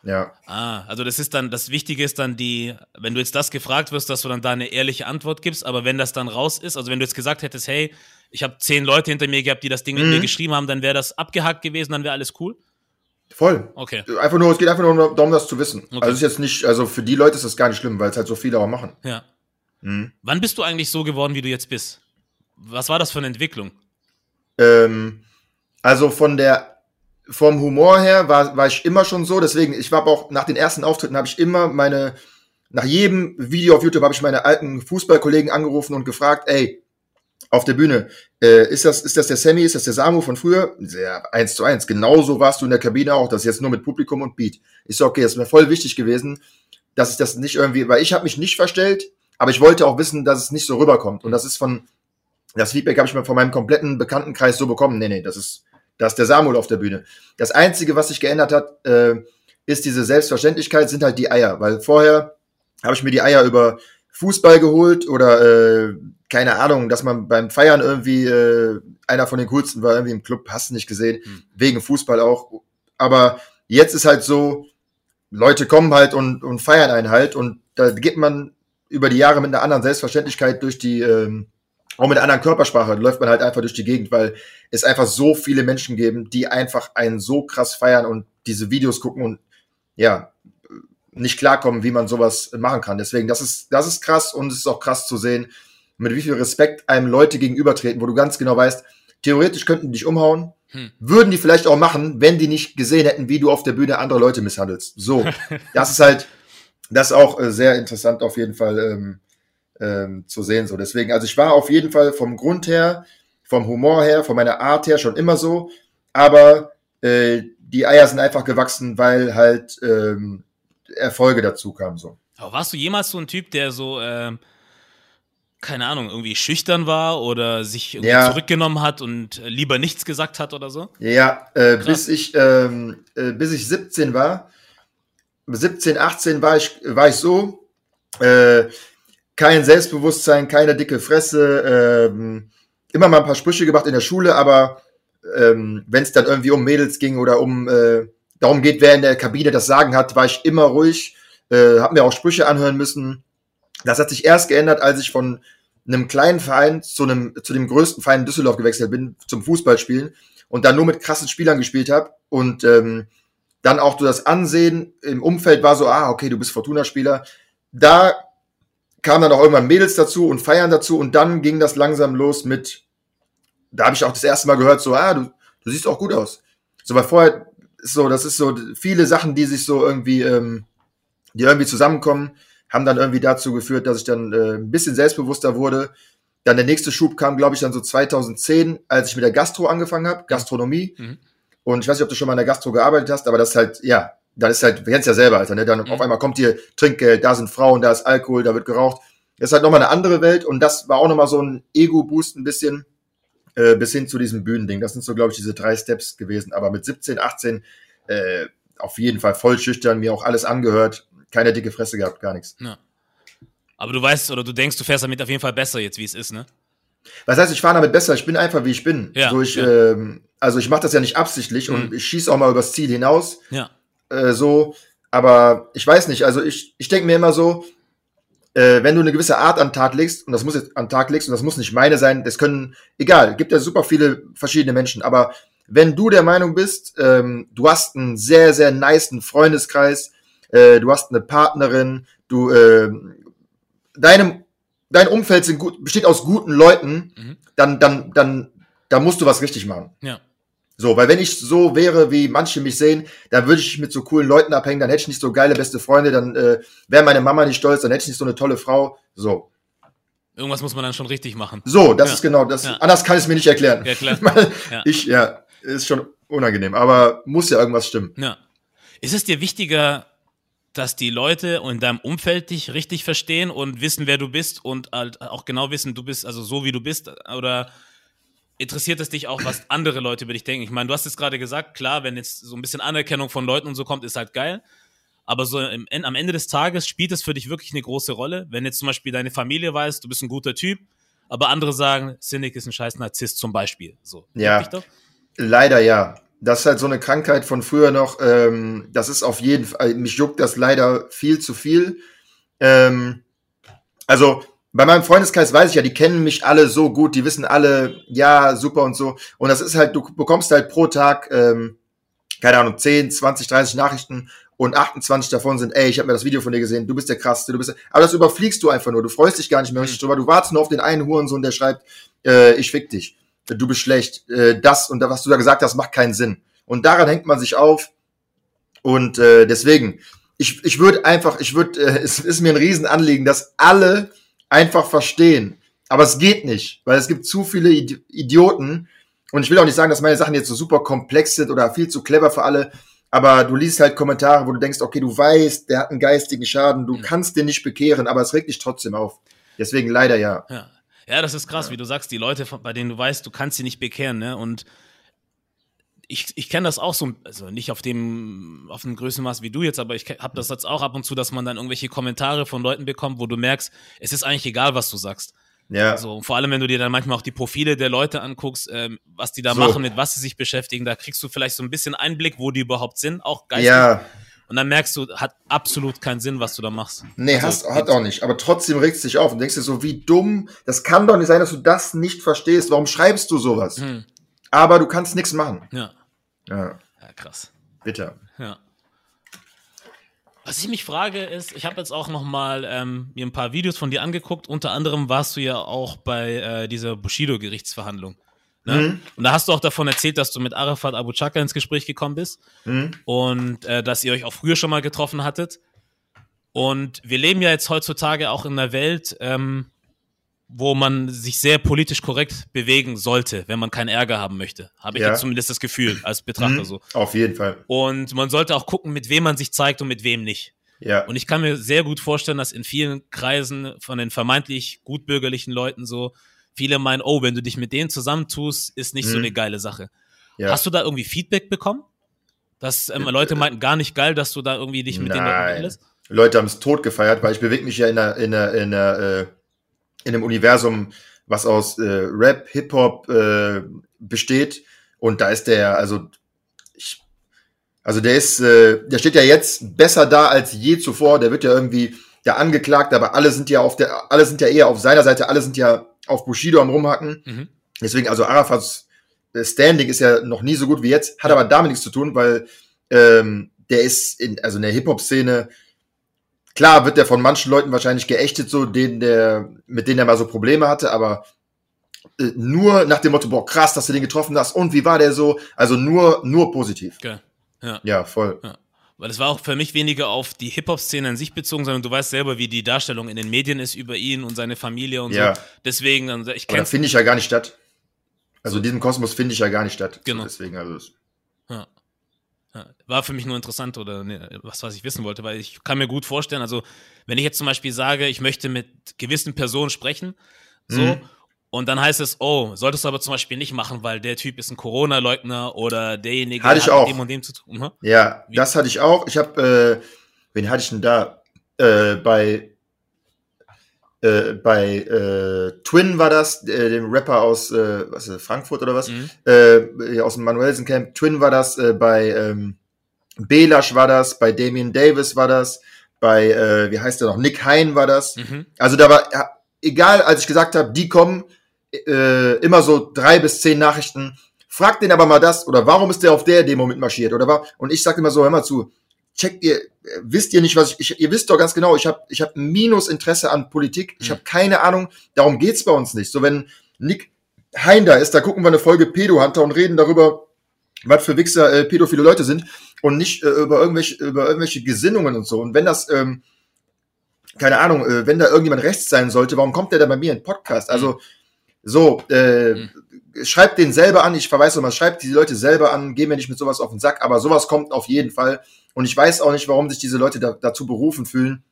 Ja. Ah, also das ist dann, das Wichtige ist dann die, wenn du jetzt das gefragt wirst, dass du dann da eine ehrliche Antwort gibst, aber wenn das dann raus ist, also wenn du jetzt gesagt hättest, hey, ich habe zehn Leute hinter mir gehabt, die das Ding mhm. mit mir mhm. geschrieben haben, dann wäre das abgehackt gewesen, dann wäre alles cool? Voll. Okay. Einfach nur, es geht einfach nur darum, das zu wissen. Okay. Also ist jetzt nicht, also für die Leute ist das gar nicht schlimm, weil es halt so viele auch machen. Ja. Mhm. Wann bist du eigentlich so geworden, wie du jetzt bist? Was war das für eine Entwicklung? Ähm, also von der vom Humor her war, war ich immer schon so. Deswegen, ich war auch nach den ersten Auftritten habe ich immer meine, nach jedem Video auf YouTube habe ich meine alten Fußballkollegen angerufen und gefragt, ey, auf der Bühne, äh, ist das, ist das der Sammy, ist das der Samu von früher? Sehr eins zu eins. Genauso warst du in der Kabine auch, das jetzt nur mit Publikum und Beat. Ich so, okay, das ist mir voll wichtig gewesen, dass ich das nicht irgendwie, weil ich habe mich nicht verstellt, aber ich wollte auch wissen, dass es nicht so rüberkommt. Und das ist von, das Feedback habe ich mir von meinem kompletten Bekanntenkreis so bekommen. Nee, nee, das ist, da ist der Samuel auf der Bühne. Das Einzige, was sich geändert hat, äh, ist diese Selbstverständlichkeit, sind halt die Eier. Weil vorher habe ich mir die Eier über Fußball geholt oder äh, keine Ahnung, dass man beim Feiern irgendwie äh, einer von den coolsten war irgendwie im Club, hast du nicht gesehen, hm. wegen Fußball auch. Aber jetzt ist halt so, Leute kommen halt und, und feiern einen halt und da geht man über die Jahre mit einer anderen Selbstverständlichkeit durch die ähm, auch mit einer anderen Körpersprache läuft man halt einfach durch die Gegend, weil es einfach so viele Menschen geben, die einfach einen so krass feiern und diese Videos gucken und ja, nicht klarkommen, wie man sowas machen kann. Deswegen, das ist, das ist krass und es ist auch krass zu sehen, mit wie viel Respekt einem Leute gegenübertreten, wo du ganz genau weißt, theoretisch könnten die dich umhauen, hm. würden die vielleicht auch machen, wenn die nicht gesehen hätten, wie du auf der Bühne andere Leute misshandelst. So, das ist halt, das ist auch äh, sehr interessant auf jeden Fall. Ähm, ähm, zu sehen. So deswegen, also ich war auf jeden Fall vom Grund her, vom Humor her, von meiner Art her schon immer so, aber äh, die Eier sind einfach gewachsen, weil halt ähm, Erfolge dazu kamen. So. Aber warst du jemals so ein Typ, der so ähm keine Ahnung, irgendwie schüchtern war oder sich irgendwie ja. zurückgenommen hat und lieber nichts gesagt hat oder so? Ja, äh, bis ich ähm, äh, bis ich 17 war, 17, 18 war ich war ich so, äh, kein Selbstbewusstsein, keine dicke Fresse, ähm, immer mal ein paar Sprüche gemacht in der Schule, aber ähm, wenn es dann irgendwie um Mädels ging oder um äh, darum geht, wer in der Kabine das Sagen hat, war ich immer ruhig, äh, habe mir auch Sprüche anhören müssen. Das hat sich erst geändert, als ich von einem kleinen Verein zu einem zu dem größten Verein in Düsseldorf gewechselt bin zum Fußballspielen und dann nur mit krassen Spielern gespielt habe und ähm, dann auch so das Ansehen im Umfeld war so, ah, okay, du bist Fortuna-Spieler. Da kamen dann auch irgendwann Mädels dazu und Feiern dazu und dann ging das langsam los mit, da habe ich auch das erste Mal gehört, so, ah, du, du siehst auch gut aus. So, weil vorher ist so, das ist so viele Sachen, die sich so irgendwie, ähm, die irgendwie zusammenkommen, haben dann irgendwie dazu geführt, dass ich dann äh, ein bisschen selbstbewusster wurde. Dann der nächste Schub kam, glaube ich, dann so 2010, als ich mit der Gastro angefangen habe, Gastronomie. Mhm. Und ich weiß nicht, ob du schon mal in der Gastro gearbeitet hast, aber das ist halt, ja, dann ist halt, du kennst ja selber, Alter, ne? Dann mhm. auf einmal kommt hier Trinkgeld, da sind Frauen, da ist Alkohol, da wird geraucht. Das ist halt nochmal eine andere Welt und das war auch nochmal so ein Ego-Boost ein bisschen, äh, bis hin zu diesem Bühnending. Das sind so, glaube ich, diese drei Steps gewesen. Aber mit 17, 18 äh, auf jeden Fall voll schüchtern, mir auch alles angehört, keine dicke Fresse gehabt, gar nichts. Ja. Aber du weißt oder du denkst, du fährst damit auf jeden Fall besser jetzt, wie es ist, ne? Was heißt, ich fahre damit besser, ich bin einfach wie ich bin. Ja, so ich, ja. ähm, also ich mache das ja nicht absichtlich mhm. und ich schieße auch mal übers Ziel hinaus. Ja. Äh, so, aber ich weiß nicht, also ich, ich denke mir immer so, äh, wenn du eine gewisse Art an den Tag legst, und das muss jetzt an den Tag legst, und das muss nicht meine sein, das können, egal, gibt ja super viele verschiedene Menschen, aber wenn du der Meinung bist, ähm, du hast einen sehr, sehr niceen Freundeskreis, äh, du hast eine Partnerin, du, äh, deinem, dein Umfeld sind gut, besteht aus guten Leuten, mhm. dann, dann, dann, da musst du was richtig machen. Ja. So, weil wenn ich so wäre, wie manche mich sehen, dann würde ich mit so coolen Leuten abhängen, dann hätte ich nicht so geile beste Freunde, dann äh, wäre meine Mama nicht stolz, dann hätte ich nicht so eine tolle Frau. So. Irgendwas muss man dann schon richtig machen. So, das ja. ist genau das. Ja. Anders kann ich es mir nicht erklären. Ja, klar. ja. Ich, ja, ist schon unangenehm, aber muss ja irgendwas stimmen. Ja. Ist es dir wichtiger, dass die Leute in deinem Umfeld dich richtig verstehen und wissen, wer du bist und halt auch genau wissen, du bist also so, wie du bist? Oder interessiert es dich auch, was andere Leute über dich denken? Ich meine, du hast es gerade gesagt, klar, wenn jetzt so ein bisschen Anerkennung von Leuten und so kommt, ist halt geil. Aber so im, am Ende des Tages spielt es für dich wirklich eine große Rolle. Wenn jetzt zum Beispiel deine Familie weiß, du bist ein guter Typ, aber andere sagen, Cynic ist ein scheiß Narzisst zum Beispiel. So. Ja. Leider ja. Das ist halt so eine Krankheit von früher noch. Ähm, das ist auf jeden Fall, mich juckt das leider viel zu viel. Ähm, also bei meinem Freundeskreis weiß ich ja, die kennen mich alle so gut, die wissen alle, ja, super und so. Und das ist halt, du bekommst halt pro Tag, ähm, keine Ahnung, 10, 20, 30 Nachrichten und 28 davon sind, ey, ich habe mir das Video von dir gesehen, du bist der krasseste, du bist der, aber das überfliegst du einfach nur, du freust dich gar nicht mehr richtig drüber, du wartest nur auf den einen Hurensohn, der schreibt, äh, ich fick dich, du bist schlecht, äh, das und was du da gesagt hast, macht keinen Sinn. Und daran hängt man sich auf und äh, deswegen, ich, ich würde einfach, ich würde, äh, es ist mir ein Riesenanliegen, dass alle einfach verstehen. Aber es geht nicht, weil es gibt zu viele Idioten. Und ich will auch nicht sagen, dass meine Sachen jetzt so super komplex sind oder viel zu clever für alle. Aber du liest halt Kommentare, wo du denkst, okay, du weißt, der hat einen geistigen Schaden, du kannst den nicht bekehren, aber es regt dich trotzdem auf. Deswegen leider ja. Ja, ja das ist krass, ja. wie du sagst, die Leute, bei denen du weißt, du kannst sie nicht bekehren, ne? Und ich, ich kenne das auch so, also nicht auf dem, auf dem größten Maß wie du jetzt, aber ich habe das jetzt auch ab und zu, dass man dann irgendwelche Kommentare von Leuten bekommt, wo du merkst, es ist eigentlich egal, was du sagst. Ja. So, vor allem, wenn du dir dann manchmal auch die Profile der Leute anguckst, ähm, was die da so. machen, mit was sie sich beschäftigen, da kriegst du vielleicht so ein bisschen Einblick, wo die überhaupt sind, auch geistig. Ja. Und dann merkst du, hat absolut keinen Sinn, was du da machst. Nee, also, hast, hat auch nicht. Aber trotzdem regst du dich auf und denkst dir so, wie dumm, das kann doch nicht sein, dass du das nicht verstehst. Warum schreibst du sowas? Hm. Aber du kannst nichts machen. Ja. Ja. Ja, krass. Bitte. Ja. Was ich mich frage ist, ich habe jetzt auch noch mal ähm, mir ein paar Videos von dir angeguckt. Unter anderem warst du ja auch bei äh, dieser Bushido-Gerichtsverhandlung. Ne? Mhm. Und da hast du auch davon erzählt, dass du mit Arafat Abu Chaka ins Gespräch gekommen bist mhm. und äh, dass ihr euch auch früher schon mal getroffen hattet. Und wir leben ja jetzt heutzutage auch in einer Welt, ähm, wo man sich sehr politisch korrekt bewegen sollte, wenn man keinen Ärger haben möchte. Habe ich ja. jetzt zumindest das Gefühl als Betrachter mhm, so. Auf jeden Fall. Und man sollte auch gucken, mit wem man sich zeigt und mit wem nicht. Ja. Und ich kann mir sehr gut vorstellen, dass in vielen Kreisen von den vermeintlich gutbürgerlichen Leuten so viele meinen, oh, wenn du dich mit denen zusammentust, ist nicht mhm. so eine geile Sache. Ja. Hast du da irgendwie Feedback bekommen? Dass ähm, äh, Leute meinten, gar nicht geil, dass du da irgendwie dich mit Nein. den Leuten lässt? Leute haben es tot gefeiert, weil ich bewege mich ja in einer, in einer, in einer äh in einem Universum, was aus äh, Rap, Hip-Hop äh, besteht. Und da ist der, also ich, also der ist, äh, der steht ja jetzt besser da als je zuvor. Der wird ja irgendwie der angeklagt, aber alle sind ja auf der, alle sind ja eher auf seiner Seite, alle sind ja auf Bushido am rumhacken. Mhm. Deswegen, also Arafats äh, Standing ist ja noch nie so gut wie jetzt, hat aber damit nichts zu tun, weil ähm, der ist in, also in der Hip-Hop-Szene Klar wird der von manchen Leuten wahrscheinlich geächtet, so denen der, mit denen er mal so Probleme hatte, aber äh, nur nach dem Motto, boah, krass, dass du den getroffen hast und wie war der so? Also nur, nur positiv. Okay. Ja. ja, voll. Ja. Weil es war auch für mich weniger auf die Hip-Hop-Szene an sich bezogen, sondern du weißt selber, wie die Darstellung in den Medien ist über ihn und seine Familie und ja. so. Deswegen, also ich kenne. finde ich ja gar nicht statt. Also in diesem Kosmos finde ich ja gar nicht statt. Genau. Deswegen, also. Ja. War für mich nur interessant oder ne, was, was ich wissen wollte, weil ich kann mir gut vorstellen, also wenn ich jetzt zum Beispiel sage, ich möchte mit gewissen Personen sprechen, so, mhm. Und dann heißt es, oh, solltest du aber zum Beispiel nicht machen, weil der Typ ist ein Corona-Leugner oder derjenige hatte ich hat auch. mit dem und dem zu tun. Hm? Ja, Wie? das hatte ich auch. Ich habe, äh, wen hatte ich denn da? Äh, bei äh, bei äh, Twin war das, äh, dem Rapper aus äh, was, äh, Frankfurt oder was, mhm. äh, aus dem Manuelsen Camp. Twin war das, äh, bei ähm, Belasch war das, bei Damien Davis war das, bei, äh, wie heißt der noch, Nick Hein war das. Mhm. Also da war, ja, egal, als ich gesagt habe, die kommen, äh, immer so drei bis zehn Nachrichten. Frag den aber mal das, oder warum ist der auf der Demo mitmarschiert, oder war, und ich sag immer so, hör mal zu, checkt ihr, wisst ihr nicht, was ich, ich ihr wisst doch ganz genau, ich habe ich hab Minusinteresse an Politik, ich mhm. habe keine Ahnung, darum geht's bei uns nicht. So, wenn Nick Hein da ist, da gucken wir eine Folge Pedo-Hunter und reden darüber, was für Wichser äh, pädophile Leute sind und nicht äh, über irgendwelche über irgendwelche Gesinnungen und so. Und wenn das ähm, keine Ahnung, äh, wenn da irgendjemand rechts sein sollte, warum kommt der da bei mir in Podcast? Also mhm. So, äh, mhm. schreibt den selber an. Ich verweise nochmal, schreibt die Leute selber an. Gehen wir nicht mit sowas auf den Sack, aber sowas kommt auf jeden Fall. Und ich weiß auch nicht, warum sich diese Leute da, dazu berufen fühlen,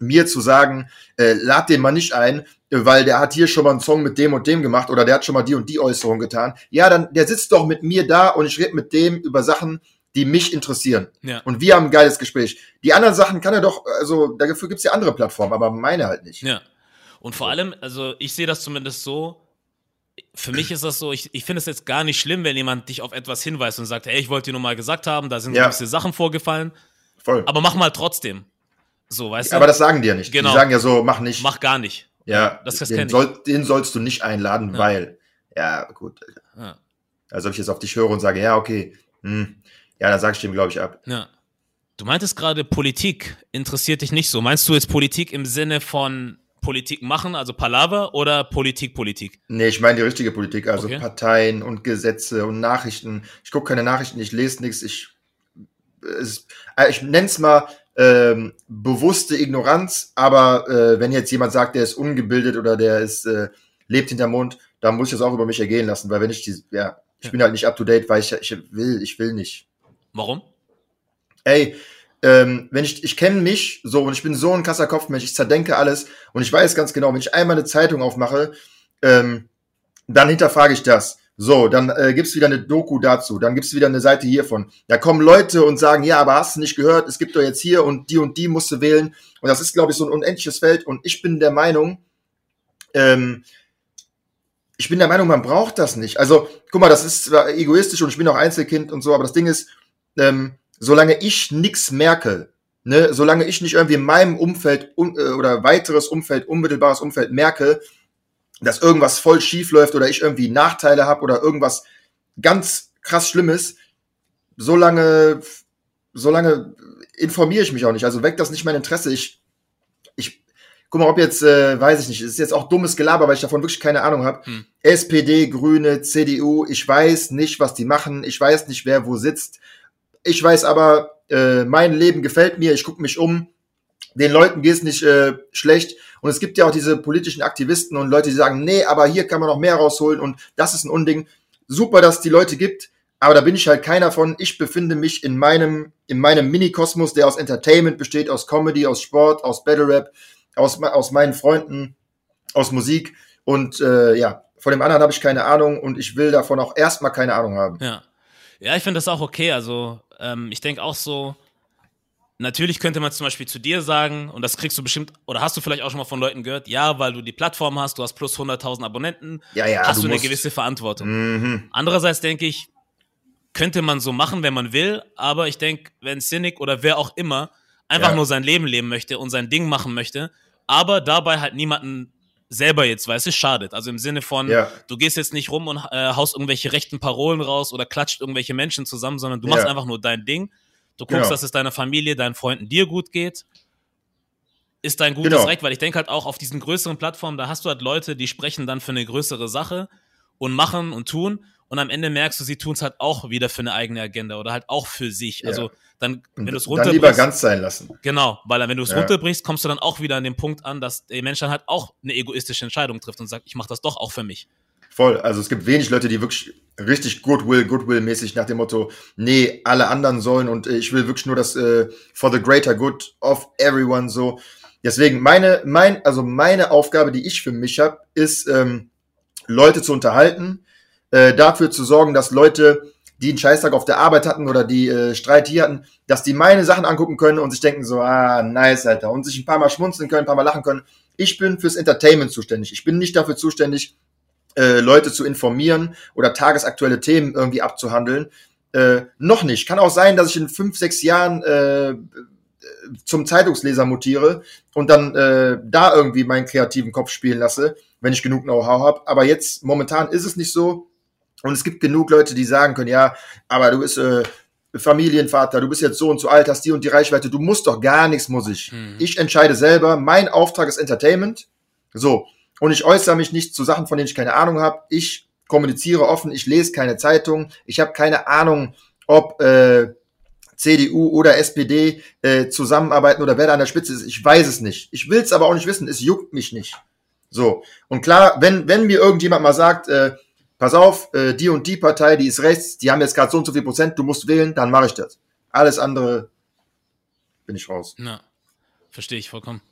mir zu sagen, äh, lad den mal nicht ein, weil der hat hier schon mal einen Song mit dem und dem gemacht oder der hat schon mal die und die Äußerung getan. Ja, dann, der sitzt doch mit mir da und ich rede mit dem über Sachen, die mich interessieren. Ja. Und wir haben ein geiles Gespräch. Die anderen Sachen kann er doch, also dafür gibt's ja andere Plattformen, aber meine halt nicht. Ja. Und vor allem, also ich sehe das zumindest so, für mich ist das so, ich, ich finde es jetzt gar nicht schlimm, wenn jemand dich auf etwas hinweist und sagt, hey, ich wollte dir nur mal gesagt haben, da sind ja. gewisse Sachen vorgefallen. Voll. Aber mach mal trotzdem. So, weißt du? Aber das sagen die ja nicht. Genau. Die sagen ja so, mach nicht. Mach gar nicht. Ja, das, das den, soll, den sollst du nicht einladen, ja. weil, ja, gut. Ja. Also, ob ich jetzt auf dich höre und sage, ja, okay, hm, ja, dann sag ich dem, glaube ich, ab. Ja. Du meintest gerade, Politik interessiert dich nicht so. Meinst du jetzt Politik im Sinne von Politik machen, also Palaver oder Politik, Politik? Nee, ich meine die richtige Politik, also okay. Parteien und Gesetze und Nachrichten. Ich gucke keine Nachrichten, ich lese nichts, ich, es, äh, ich nenne es mal ähm, bewusste Ignoranz, aber äh, wenn jetzt jemand sagt, der ist ungebildet oder der ist, äh, lebt hinterm Mond, dann muss ich das auch über mich ergehen lassen, weil wenn ich die, ja, ich ja. bin halt nicht up to date, weil ich, ich will, ich will nicht. Warum? Ey, ähm, wenn ich, ich kenne mich so und ich bin so ein krasser Kopfmensch, ich zerdenke alles und ich weiß ganz genau, wenn ich einmal eine Zeitung aufmache, ähm, dann hinterfrage ich das. So, dann äh, gibt's wieder eine Doku dazu, dann gibt's wieder eine Seite hiervon. Da kommen Leute und sagen, ja, aber hast du nicht gehört, es gibt doch jetzt hier und die und die musst du wählen. Und das ist, glaube ich, so ein unendliches Feld. Und ich bin der Meinung, ähm, ich bin der Meinung, man braucht das nicht. Also, guck mal, das ist zwar egoistisch und ich bin auch Einzelkind und so, aber das Ding ist, ähm, solange ich nichts merke, ne, solange ich nicht irgendwie in meinem Umfeld un, äh, oder weiteres Umfeld, unmittelbares Umfeld merke, dass irgendwas voll schief läuft oder ich irgendwie Nachteile habe oder irgendwas ganz krass Schlimmes, solange, solange informiere ich mich auch nicht. Also weckt das nicht mein Interesse. Ich, ich, guck mal, ob jetzt, äh, weiß ich nicht, ist jetzt auch dummes Gelaber, weil ich davon wirklich keine Ahnung habe. Hm. SPD, Grüne, CDU, ich weiß nicht, was die machen, ich weiß nicht, wer wo sitzt. Ich weiß aber, äh, mein Leben gefällt mir, ich gucke mich um, den Leuten geht es nicht äh, schlecht. Und es gibt ja auch diese politischen Aktivisten und Leute, die sagen, nee, aber hier kann man noch mehr rausholen und das ist ein Unding. Super, dass es die Leute gibt, aber da bin ich halt keiner von. Ich befinde mich in meinem, in meinem Mini-Kosmos, der aus Entertainment besteht, aus Comedy, aus Sport, aus Battle Rap, aus, aus meinen Freunden, aus Musik. Und äh, ja, von dem anderen habe ich keine Ahnung und ich will davon auch erstmal keine Ahnung haben. Ja. Ja, ich finde das auch okay. Also ähm, ich denke auch so, natürlich könnte man zum Beispiel zu dir sagen, und das kriegst du bestimmt, oder hast du vielleicht auch schon mal von Leuten gehört, ja, weil du die Plattform hast, du hast plus 100.000 Abonnenten, ja, ja, hast du, du eine gewisse Verantwortung. Mhm. Andererseits denke ich, könnte man so machen, wenn man will, aber ich denke, wenn Cynic oder wer auch immer einfach ja. nur sein Leben leben möchte und sein Ding machen möchte, aber dabei halt niemanden selber jetzt, weißt du, schadet. Also im Sinne von, ja. du gehst jetzt nicht rum und äh, haust irgendwelche rechten Parolen raus oder klatscht irgendwelche Menschen zusammen, sondern du machst ja. einfach nur dein Ding. Du guckst, genau. dass es deiner Familie, deinen Freunden, dir gut geht. Ist dein gutes genau. Recht, weil ich denke halt auch auf diesen größeren Plattformen, da hast du halt Leute, die sprechen dann für eine größere Sache und machen und tun. Und am Ende merkst du, sie tun es halt auch wieder für eine eigene Agenda oder halt auch für sich. Ja. Also dann, wenn du es runterbrichst. Dann lieber ganz sein lassen. Genau, weil wenn du es ja. runterbrichst, kommst du dann auch wieder an den Punkt an, dass der Mensch dann halt auch eine egoistische Entscheidung trifft und sagt, ich mache das doch auch für mich. Voll. Also es gibt wenig Leute, die wirklich richtig Goodwill, Goodwill-mäßig nach dem Motto, nee, alle anderen sollen und ich will wirklich nur das äh, for the greater good of everyone so. Deswegen meine, mein, also meine Aufgabe, die ich für mich habe, ist ähm, Leute zu unterhalten, äh, dafür zu sorgen, dass Leute die einen Scheißtag auf der Arbeit hatten oder die äh, Streit hier hatten, dass die meine Sachen angucken können und sich denken so, ah, nice, Alter, und sich ein paar Mal schmunzeln können, ein paar Mal lachen können. Ich bin fürs Entertainment zuständig. Ich bin nicht dafür zuständig, äh, Leute zu informieren oder tagesaktuelle Themen irgendwie abzuhandeln. Äh, noch nicht. Kann auch sein, dass ich in fünf, sechs Jahren äh, zum Zeitungsleser mutiere und dann äh, da irgendwie meinen kreativen Kopf spielen lasse, wenn ich genug Know-how habe. Aber jetzt momentan ist es nicht so. Und es gibt genug Leute, die sagen können, ja, aber du bist äh, Familienvater, du bist jetzt so und so alt, hast die und die Reichweite, du musst doch gar nichts, muss ich. Hm. Ich entscheide selber, mein Auftrag ist Entertainment. So. Und ich äußere mich nicht zu Sachen, von denen ich keine Ahnung habe. Ich kommuniziere offen, ich lese keine Zeitung, ich habe keine Ahnung, ob äh, CDU oder SPD äh, zusammenarbeiten oder wer da an der Spitze ist. Ich weiß es nicht. Ich will es aber auch nicht wissen. Es juckt mich nicht. So. Und klar, wenn, wenn mir irgendjemand mal sagt, äh, pass auf, äh, die und die Partei, die ist rechts, die haben jetzt gerade so und so viel Prozent, du musst wählen, dann mache ich das. Alles andere bin ich raus. Na, verstehe ich vollkommen.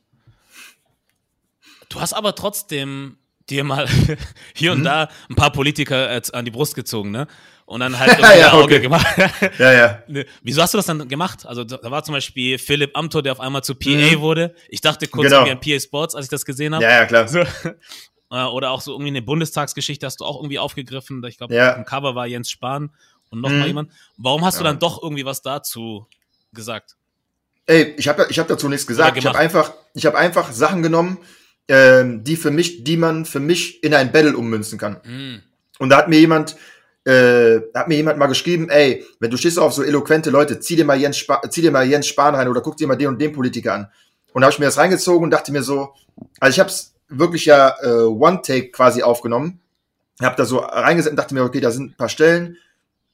Du hast aber trotzdem dir mal hier und mhm. da ein paar Politiker an die Brust gezogen, ne? Und dann halt ja, Auge okay. gemacht. ja, ja. Ne, wieso hast du das dann gemacht? Also da war zum Beispiel Philipp Amthor, der auf einmal zu PA mhm. wurde. Ich dachte kurz genau. an PA Sports, als ich das gesehen habe. Ja, ja, klar. So. Äh, oder auch so irgendwie eine Bundestagsgeschichte hast du auch irgendwie aufgegriffen. Ich glaube, ja. im Cover war Jens Spahn und noch mhm. mal jemand. Warum hast ja. du dann doch irgendwie was dazu gesagt? Ey, ich habe ich hab dazu nichts gesagt. Ich habe einfach, ich habe einfach Sachen genommen, ähm, die für mich, die man für mich in ein Battle ummünzen kann. Mhm. Und da hat mir jemand, äh, hat mir jemand mal geschrieben, ey, wenn du stehst auf so eloquente Leute, zieh dir mal Jens, Spa zieh dir mal Jens Spahn rein oder guck dir mal den und den Politiker an. Und da habe ich mir das reingezogen und dachte mir so, also ich habe es wirklich ja äh, One-Take quasi aufgenommen, habe da so reingesetzt und dachte mir, okay, da sind ein paar Stellen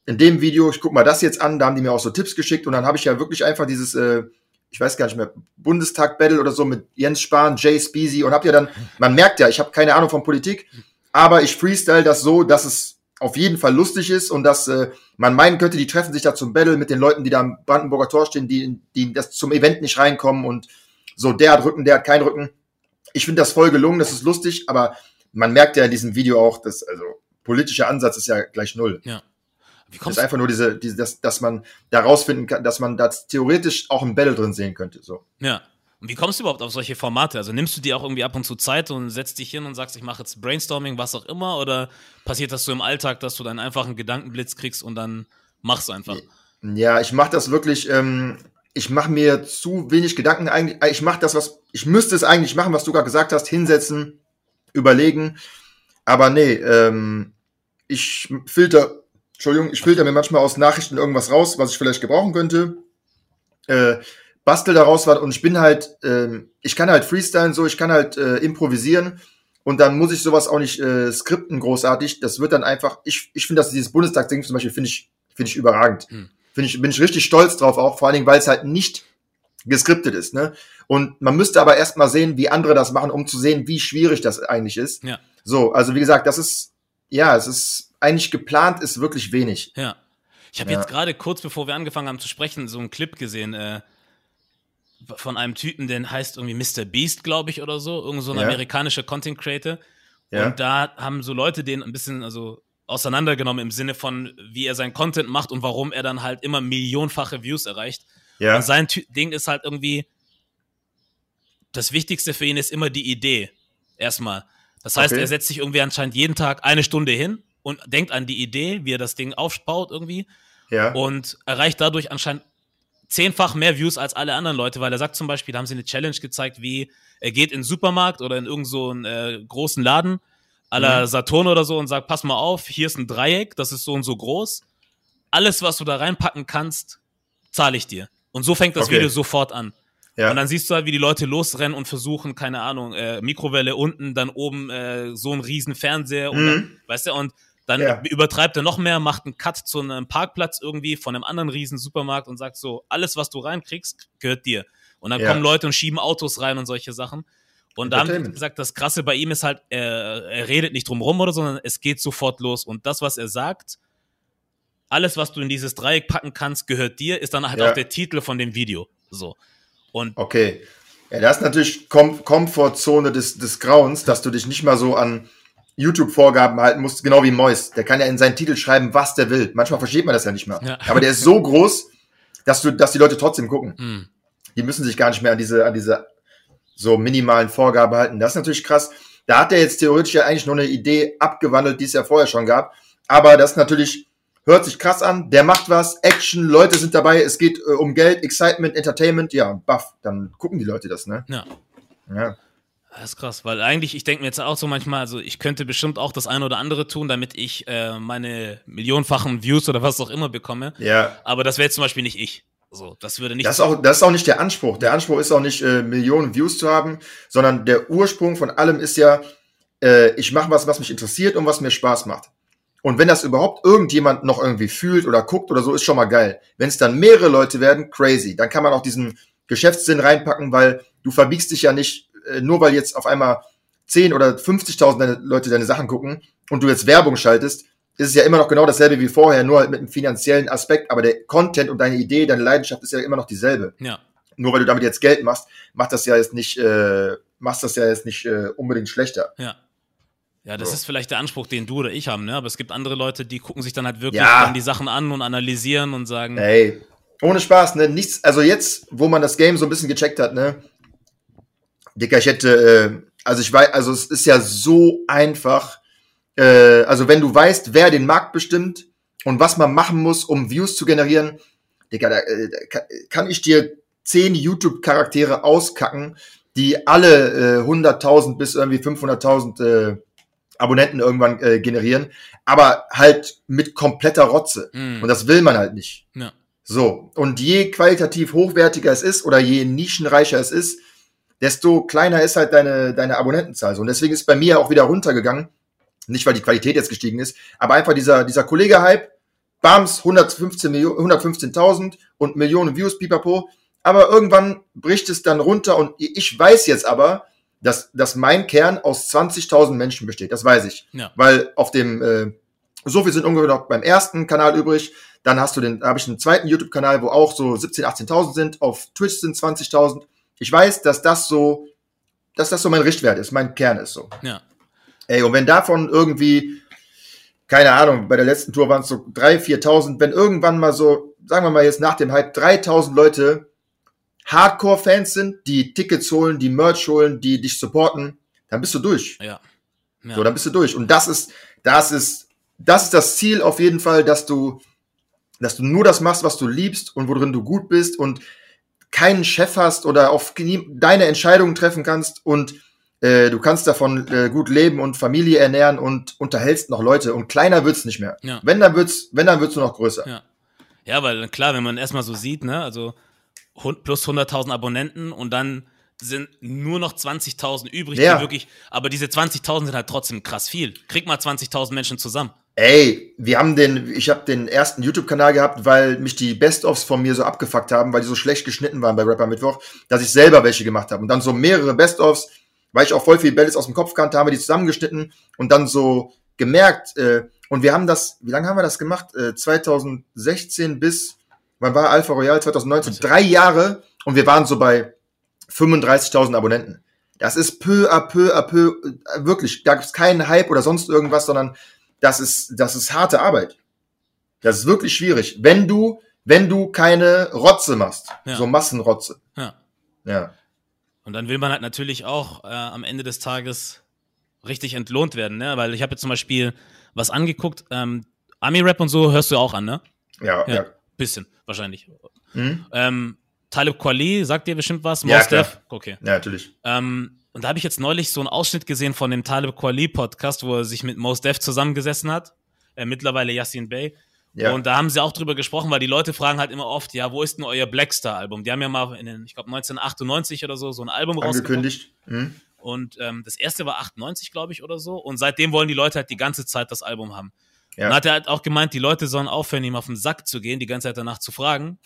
in dem Video, ich guck mal das jetzt an, da haben die mir auch so Tipps geschickt und dann habe ich ja wirklich einfach dieses äh, ich weiß gar nicht mehr, Bundestag-Battle oder so mit Jens Spahn, Jay Speezy und habt ja dann, man merkt ja, ich habe keine Ahnung von Politik, aber ich freestyle das so, dass es auf jeden Fall lustig ist und dass äh, man meinen könnte, die treffen sich da zum Battle mit den Leuten, die da am Brandenburger Tor stehen, die, die das zum Event nicht reinkommen und so, der hat Rücken, der hat keinen Rücken. Ich finde das voll gelungen, das ist lustig, aber man merkt ja in diesem Video auch, dass, also, politischer Ansatz ist ja gleich null. Ja. Wie kommst das ist einfach nur diese, diese dass, dass man da rausfinden kann, dass man da theoretisch auch ein Battle drin sehen könnte. So. Ja. Und wie kommst du überhaupt auf solche Formate? Also nimmst du dir auch irgendwie ab und zu Zeit und setzt dich hin und sagst, ich mache jetzt Brainstorming, was auch immer? Oder passiert das so im Alltag, dass du dann einfach einen Gedankenblitz kriegst und dann machst du einfach? Ja, ich mache das wirklich, ähm, ich mache mir zu wenig Gedanken eigentlich. Ich mache das, was, ich müsste es eigentlich machen, was du gerade gesagt hast, hinsetzen, überlegen. Aber nee, ähm, ich filter Entschuldigung, ich filter mir manchmal aus Nachrichten irgendwas raus, was ich vielleicht gebrauchen könnte. Äh, bastel daraus was und ich bin halt, äh, ich kann halt freestylen so, ich kann halt äh, improvisieren und dann muss ich sowas auch nicht äh, skripten großartig. Das wird dann einfach, ich, ich finde, dass dieses Bundestagsding zum Beispiel finde ich, finde ich überragend. Hm. Finde ich, bin ich richtig stolz drauf auch, vor allen Dingen, weil es halt nicht geskriptet ist, ne? Und man müsste aber erstmal sehen, wie andere das machen, um zu sehen, wie schwierig das eigentlich ist. Ja. So, also wie gesagt, das ist, ja, es ist eigentlich geplant ist wirklich wenig. Ja. Ich habe ja. jetzt gerade kurz bevor wir angefangen haben zu sprechen, so einen Clip gesehen äh, von einem Typen, der heißt irgendwie Mr. Beast, glaube ich, oder so. Irgend so ein ja. amerikanischer Content Creator. Ja. Und da haben so Leute den ein bisschen, also auseinandergenommen im Sinne von, wie er sein Content macht und warum er dann halt immer millionenfache Views erreicht. Ja. Und sein Ty Ding ist halt irgendwie, das Wichtigste für ihn ist immer die Idee. Erstmal. Das heißt, okay. er setzt sich irgendwie anscheinend jeden Tag eine Stunde hin und denkt an die Idee, wie er das Ding aufbaut irgendwie. Ja. Und erreicht dadurch anscheinend zehnfach mehr Views als alle anderen Leute, weil er sagt zum Beispiel, da haben sie eine Challenge gezeigt, wie er geht in den Supermarkt oder in irgendeinen so einen, äh, großen Laden, la mhm. Saturn oder so und sagt, pass mal auf, hier ist ein Dreieck, das ist so und so groß. Alles, was du da reinpacken kannst, zahle ich dir. Und so fängt das okay. Video sofort an. Ja. Und dann siehst du halt, wie die Leute losrennen und versuchen, keine Ahnung, äh, Mikrowelle unten, dann oben äh, so ein riesen Fernseher, mhm. dann, weißt du, und dann ja. übertreibt er noch mehr, macht einen Cut zu einem Parkplatz irgendwie von einem anderen riesen Supermarkt und sagt so, alles, was du reinkriegst, gehört dir. Und dann ja. kommen Leute und schieben Autos rein und solche Sachen. Und da haben die gesagt, das Krasse bei ihm ist halt, er, er redet nicht drum rum oder, sondern es geht sofort los. Und das, was er sagt, alles, was du in dieses Dreieck packen kannst, gehört dir, ist dann halt ja. auch der Titel von dem Video. So. Und okay. Ja, das ist natürlich Kom Komfortzone des, des Grauens, dass du dich nicht mal so an YouTube-Vorgaben halten musst, genau wie Mois. Der kann ja in seinen Titel schreiben, was der will. Manchmal versteht man das ja nicht mehr. Ja. Aber der ist so groß, dass du, dass die Leute trotzdem gucken. Mhm. Die müssen sich gar nicht mehr an diese, an diese so minimalen Vorgaben halten. Das ist natürlich krass. Da hat er jetzt theoretisch ja eigentlich nur eine Idee abgewandelt, die es ja vorher schon gab. Aber das natürlich, hört sich krass an. Der macht was, Action, Leute sind dabei, es geht äh, um Geld, Excitement, Entertainment, ja, buff. Dann gucken die Leute das, ne? Ja. Ja. Das ist krass, weil eigentlich, ich denke mir jetzt auch so manchmal, also ich könnte bestimmt auch das eine oder andere tun, damit ich äh, meine millionenfachen Views oder was auch immer bekomme. Ja. Aber das wäre jetzt zum Beispiel nicht ich. So, das würde nicht. Das ist, auch, das ist auch nicht der Anspruch. Der Anspruch ist auch nicht, äh, Millionen Views zu haben, sondern der Ursprung von allem ist ja, äh, ich mache was, was mich interessiert und was mir Spaß macht. Und wenn das überhaupt irgendjemand noch irgendwie fühlt oder guckt oder so, ist schon mal geil. Wenn es dann mehrere Leute werden, crazy. Dann kann man auch diesen Geschäftssinn reinpacken, weil du verbiegst dich ja nicht äh, nur weil jetzt auf einmal 10 oder 50.000 Leute deine Sachen gucken und du jetzt Werbung schaltest, ist es ja immer noch genau dasselbe wie vorher, nur halt mit einem finanziellen Aspekt. Aber der Content und deine Idee, deine Leidenschaft ist ja immer noch dieselbe. Ja. Nur weil du damit jetzt Geld machst, macht das ja jetzt nicht, äh, machst das ja jetzt nicht äh, unbedingt schlechter. Ja. Ja, das so. ist vielleicht der Anspruch, den du oder ich haben, ne? Aber es gibt andere Leute, die gucken sich dann halt wirklich ja. dann die Sachen an und analysieren und sagen. Ey, ohne Spaß, ne? Nichts, also jetzt, wo man das Game so ein bisschen gecheckt hat, ne? Dicker, ich hätte, äh, also ich weiß, also es ist ja so einfach. Äh, also wenn du weißt, wer den Markt bestimmt und was man machen muss, um Views zu generieren, Digga, da, äh, da kann ich dir zehn YouTube-Charaktere auskacken, die alle äh, 100.000 bis irgendwie 500.000 äh, Abonnenten irgendwann äh, generieren, aber halt mit kompletter Rotze. Mm. Und das will man halt nicht. Ja. So, und je qualitativ hochwertiger es ist oder je nischenreicher es ist, desto kleiner ist halt deine, deine Abonnentenzahl. So. Und deswegen ist bei mir auch wieder runtergegangen. Nicht, weil die Qualität jetzt gestiegen ist, aber einfach dieser, dieser Kollege-Hype, Bams, 115 115.000 und Millionen Views, pipapo. Aber irgendwann bricht es dann runter und ich weiß jetzt aber, dass, dass mein Kern aus 20.000 Menschen besteht. Das weiß ich. Ja. Weil auf dem, äh, so viel sind ungefähr noch beim ersten Kanal übrig. Dann hast du den, habe ich einen zweiten YouTube-Kanal, wo auch so 17.000, 18.000 sind. Auf Twitch sind 20.000. Ich weiß, dass das so, dass das so mein Richtwert ist, mein Kern ist so. Ja. Ey, und wenn davon irgendwie, keine Ahnung, bei der letzten Tour waren es so 3.000, 4.000, wenn irgendwann mal so, sagen wir mal jetzt nach dem Hype, 3.000 Leute Hardcore-Fans sind, die Tickets holen, die Merch holen, die dich supporten, dann bist du durch. Ja. ja. So, dann bist du durch. Und das ist, das ist, das ist das Ziel auf jeden Fall, dass du, dass du nur das machst, was du liebst und worin du gut bist und keinen Chef hast oder auf deine Entscheidungen treffen kannst und äh, du kannst davon äh, gut leben und Familie ernähren und unterhältst noch Leute und kleiner wird's nicht mehr. Ja. Wenn dann wird's, wenn dann wird's nur noch größer. Ja. Ja, weil klar, wenn man erstmal so sieht, ne, also plus 100.000 Abonnenten und dann sind nur noch 20.000 übrig, ja. die wirklich, aber diese 20.000 sind halt trotzdem krass viel. Krieg mal 20.000 Menschen zusammen. Ey, wir haben den, ich habe den ersten YouTube-Kanal gehabt, weil mich die Best-ofs von mir so abgefuckt haben, weil die so schlecht geschnitten waren bei Rapper Mittwoch, dass ich selber welche gemacht habe. Und dann so mehrere Best-ofs, weil ich auch voll viel Bellis aus dem Kopf kannte, haben wir die zusammengeschnitten und dann so gemerkt, äh, und wir haben das, wie lange haben wir das gemacht? Äh, 2016 bis, wann war Alpha Royal? 2019, drei Jahre und wir waren so bei 35.000 Abonnenten. Das ist peu à peu à peu, äh, wirklich, da gibt es keinen Hype oder sonst irgendwas, sondern das ist, das ist harte Arbeit. Das ist wirklich schwierig. Wenn du, wenn du keine Rotze machst, ja. so Massenrotze. Ja. Ja. Und dann will man halt natürlich auch äh, am Ende des Tages richtig entlohnt werden, ne? Weil ich habe jetzt zum Beispiel was angeguckt, ähm, Ami-Rap und so hörst du auch an, ne? Ja, ja. ja. Bisschen, wahrscheinlich. Mhm. Ähm, Talib Kweli, sagt dir bestimmt was? Ja, Def? Okay. Ja, natürlich. Ähm, und da habe ich jetzt neulich so einen Ausschnitt gesehen von dem Talib Kweli Podcast, wo er sich mit Mos Def zusammengesessen hat. Äh, mittlerweile Yassin Bey. Ja. Und da haben sie auch drüber gesprochen, weil die Leute fragen halt immer oft, ja, wo ist denn euer Blackstar-Album? Die haben ja mal in den, ich glaube 1998 oder so, so ein Album Angekündigt. Mhm. Und ähm, das erste war 98, glaube ich, oder so. Und seitdem wollen die Leute halt die ganze Zeit das Album haben. Ja. Und hat er halt auch gemeint, die Leute sollen aufhören, ihm auf den Sack zu gehen, die ganze Zeit danach zu fragen.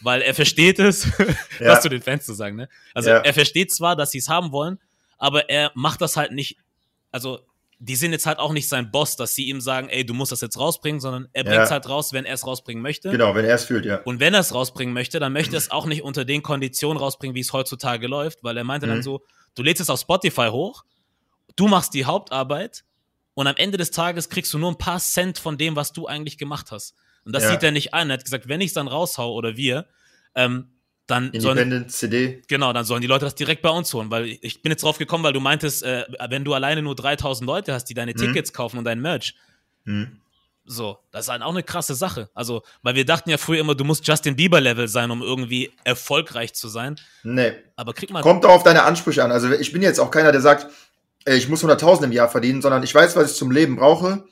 Weil er versteht es, ja. was zu den Fans zu sagen, ne? Also ja. er versteht zwar, dass sie es haben wollen, aber er macht das halt nicht, also die sind jetzt halt auch nicht sein Boss, dass sie ihm sagen, ey, du musst das jetzt rausbringen, sondern er bringt es ja. halt raus, wenn er es rausbringen möchte. Genau, wenn er es fühlt, ja. Und wenn er es rausbringen möchte, dann möchte er es auch nicht unter den Konditionen rausbringen, wie es heutzutage läuft, weil er meinte mhm. dann so, du lädst es auf Spotify hoch, du machst die Hauptarbeit und am Ende des Tages kriegst du nur ein paar Cent von dem, was du eigentlich gemacht hast. Und das ja. sieht er nicht ein. Er hat gesagt, wenn ich es dann raushau oder wir, ähm, dann Independent sollen, CD. Genau, dann sollen die Leute das direkt bei uns holen, weil ich bin jetzt drauf gekommen, weil du meintest, äh, wenn du alleine nur 3000 Leute hast, die deine mhm. Tickets kaufen und dein Merch. Mhm. So, das ist halt auch eine krasse Sache. Also, weil wir dachten ja früher immer, du musst Justin Bieber Level sein, um irgendwie erfolgreich zu sein. Nee. Aber krieg mal. Kommt doch auf deine Ansprüche an. Also, ich bin jetzt auch keiner, der sagt, ich muss 100.000 im Jahr verdienen, sondern ich weiß, was ich zum Leben brauche.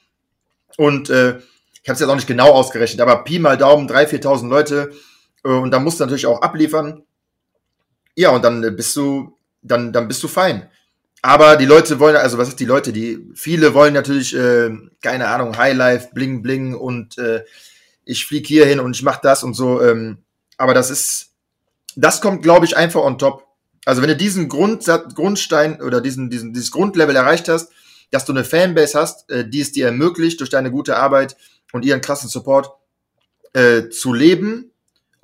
Und äh, ich habe es jetzt auch nicht genau ausgerechnet, aber Pi mal Daumen, 3.000, 4.000 Leute und da musst du natürlich auch abliefern. Ja, und dann äh, bist du, dann, dann bist du fein. Aber die Leute wollen, also was ist die Leute? Die viele wollen natürlich, äh, keine Ahnung, Highlife, Bling Bling und äh, ich fliege hier hin und ich mache das und so. Ähm, aber das ist, das kommt, glaube ich, einfach on top. Also wenn du diesen Grundsatz, Grundstein oder diesen, diesen, dieses Grundlevel erreicht hast, dass du eine Fanbase hast, äh, die es dir ermöglicht, durch deine gute Arbeit und ihren krassen Support äh, zu leben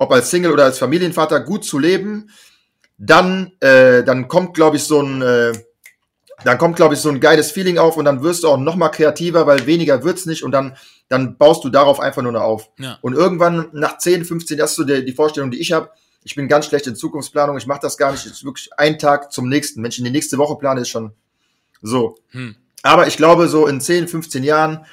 ob als Single oder als Familienvater, gut zu leben, dann, äh, dann kommt, glaube ich, so ein, äh, dann kommt, glaube ich, so ein geiles Feeling auf und dann wirst du auch noch mal kreativer, weil weniger wird's nicht und dann, dann baust du darauf einfach nur noch auf. Ja. Und irgendwann nach 10, 15, das ist so die, die Vorstellung, die ich habe. Ich bin ganz schlecht in Zukunftsplanung, ich mache das gar nicht. Es ist wirklich ein Tag zum nächsten. Wenn ich in die nächste Woche plane, ist schon so. Hm. Aber ich glaube, so in 10, 15 Jahren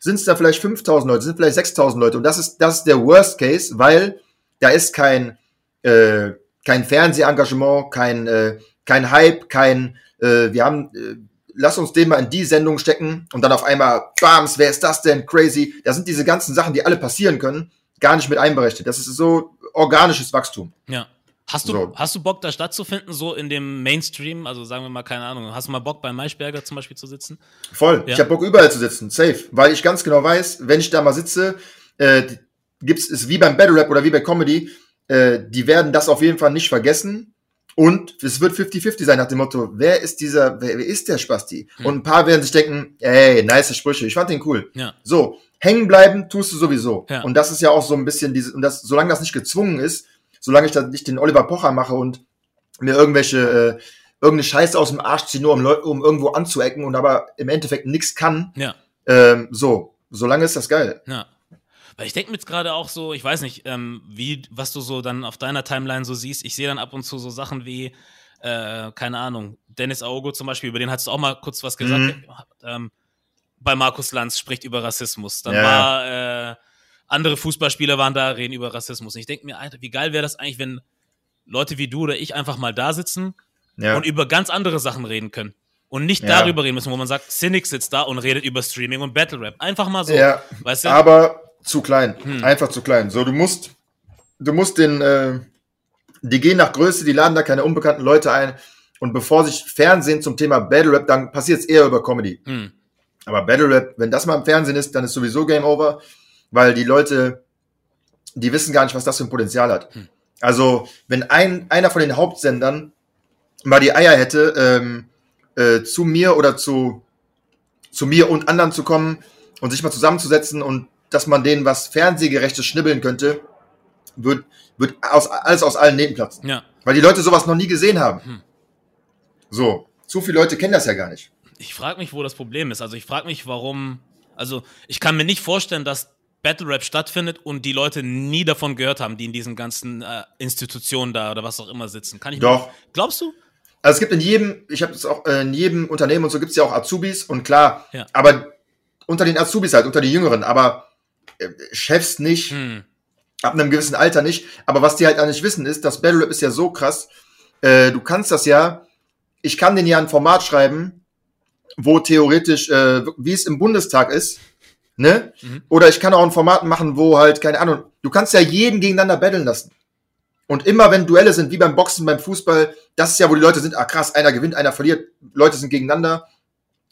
sind es da vielleicht 5000 Leute, sind vielleicht 6000 Leute. Und das ist, das ist der Worst Case, weil da ist kein, äh, kein Fernsehengagement, kein, äh, kein Hype, kein, äh, wir haben, äh, lass uns den mal in die Sendung stecken und dann auf einmal, bams, wer ist das denn? Crazy. Da sind diese ganzen Sachen, die alle passieren können, gar nicht mit einberechnet. Das ist so organisches Wachstum. Ja. Hast du, so. hast du Bock, da stattzufinden, so in dem Mainstream? Also sagen wir mal, keine Ahnung, hast du mal Bock, bei Maischberger zum Beispiel zu sitzen? Voll. Ja. Ich habe Bock, überall zu sitzen, safe. Weil ich ganz genau weiß, wenn ich da mal sitze, äh, gibt's es wie beim Battle Rap oder wie bei Comedy, äh, die werden das auf jeden Fall nicht vergessen. Und es wird 50-50 sein nach dem Motto, wer ist dieser, wer, wer ist der Spasti? Mhm. Und ein paar werden sich denken, ey, nice Sprüche, ich fand den cool. Ja. So, hängen bleiben tust du sowieso. Ja. Und das ist ja auch so ein bisschen diese, und das, solange das nicht gezwungen ist, solange ich da nicht den Oliver Pocher mache und mir irgendwelche, äh, irgendeine Scheiße aus dem Arsch ziehe, nur um, um irgendwo anzuecken und aber im Endeffekt nichts kann. Ja. Ähm, so, solange ist das geil. Ja. Weil ich denke mir jetzt gerade auch so, ich weiß nicht, ähm, wie, was du so dann auf deiner Timeline so siehst. Ich sehe dann ab und zu so Sachen wie, äh, keine Ahnung, Dennis Aogo zum Beispiel, über den hast du auch mal kurz was gesagt. Mhm. Ähm, bei Markus Lanz spricht über Rassismus. Dann ja. war äh, andere Fußballspieler waren da, reden über Rassismus. Und ich denke mir, Alter, wie geil wäre das eigentlich, wenn Leute wie du oder ich einfach mal da sitzen ja. und über ganz andere Sachen reden können. Und nicht ja. darüber reden müssen, wo man sagt, Cynic sitzt da und redet über Streaming und Battle Rap. Einfach mal so. Ja, weißt du? Aber zu klein. Hm. Einfach zu klein. So, du musst, du musst den, äh, die gehen nach Größe, die laden da keine unbekannten Leute ein. Und bevor sich Fernsehen zum Thema Battle Rap, dann passiert es eher über Comedy. Hm. Aber Battle Rap, wenn das mal im Fernsehen ist, dann ist sowieso Game Over, weil die Leute, die wissen gar nicht, was das für ein Potenzial hat. Hm. Also, wenn ein, einer von den Hauptsendern mal die Eier hätte, ähm, äh, zu mir oder zu, zu mir und anderen zu kommen und sich mal zusammenzusetzen und dass man denen was Fernsehgerechtes schnibbeln könnte, wird, wird aus, alles aus allen Nähten platzen. Ja. Weil die Leute sowas noch nie gesehen haben. Hm. So, zu viele Leute kennen das ja gar nicht. Ich frage mich, wo das Problem ist. Also ich frage mich, warum. Also ich kann mir nicht vorstellen, dass Battle Rap stattfindet und die Leute nie davon gehört haben, die in diesen ganzen äh, Institutionen da oder was auch immer sitzen. Kann ich Doch. Mir, glaubst du? Also es gibt in jedem, ich habe es auch in jedem Unternehmen und so gibt es ja auch Azubis und klar, ja. aber unter den Azubis halt, unter den Jüngeren, aber Chefs nicht, hm. ab einem gewissen Alter nicht. Aber was die halt auch nicht wissen, ist, das Battle Rap ist ja so krass. Äh, du kannst das ja, ich kann den ja ein Format schreiben, wo theoretisch, äh, wie es im Bundestag ist, ne? Mhm. Oder ich kann auch ein Format machen, wo halt, keine Ahnung, du kannst ja jeden gegeneinander battlen lassen. Und immer wenn Duelle sind, wie beim Boxen, beim Fußball, das ist ja, wo die Leute sind, ah krass, einer gewinnt, einer verliert, Leute sind gegeneinander.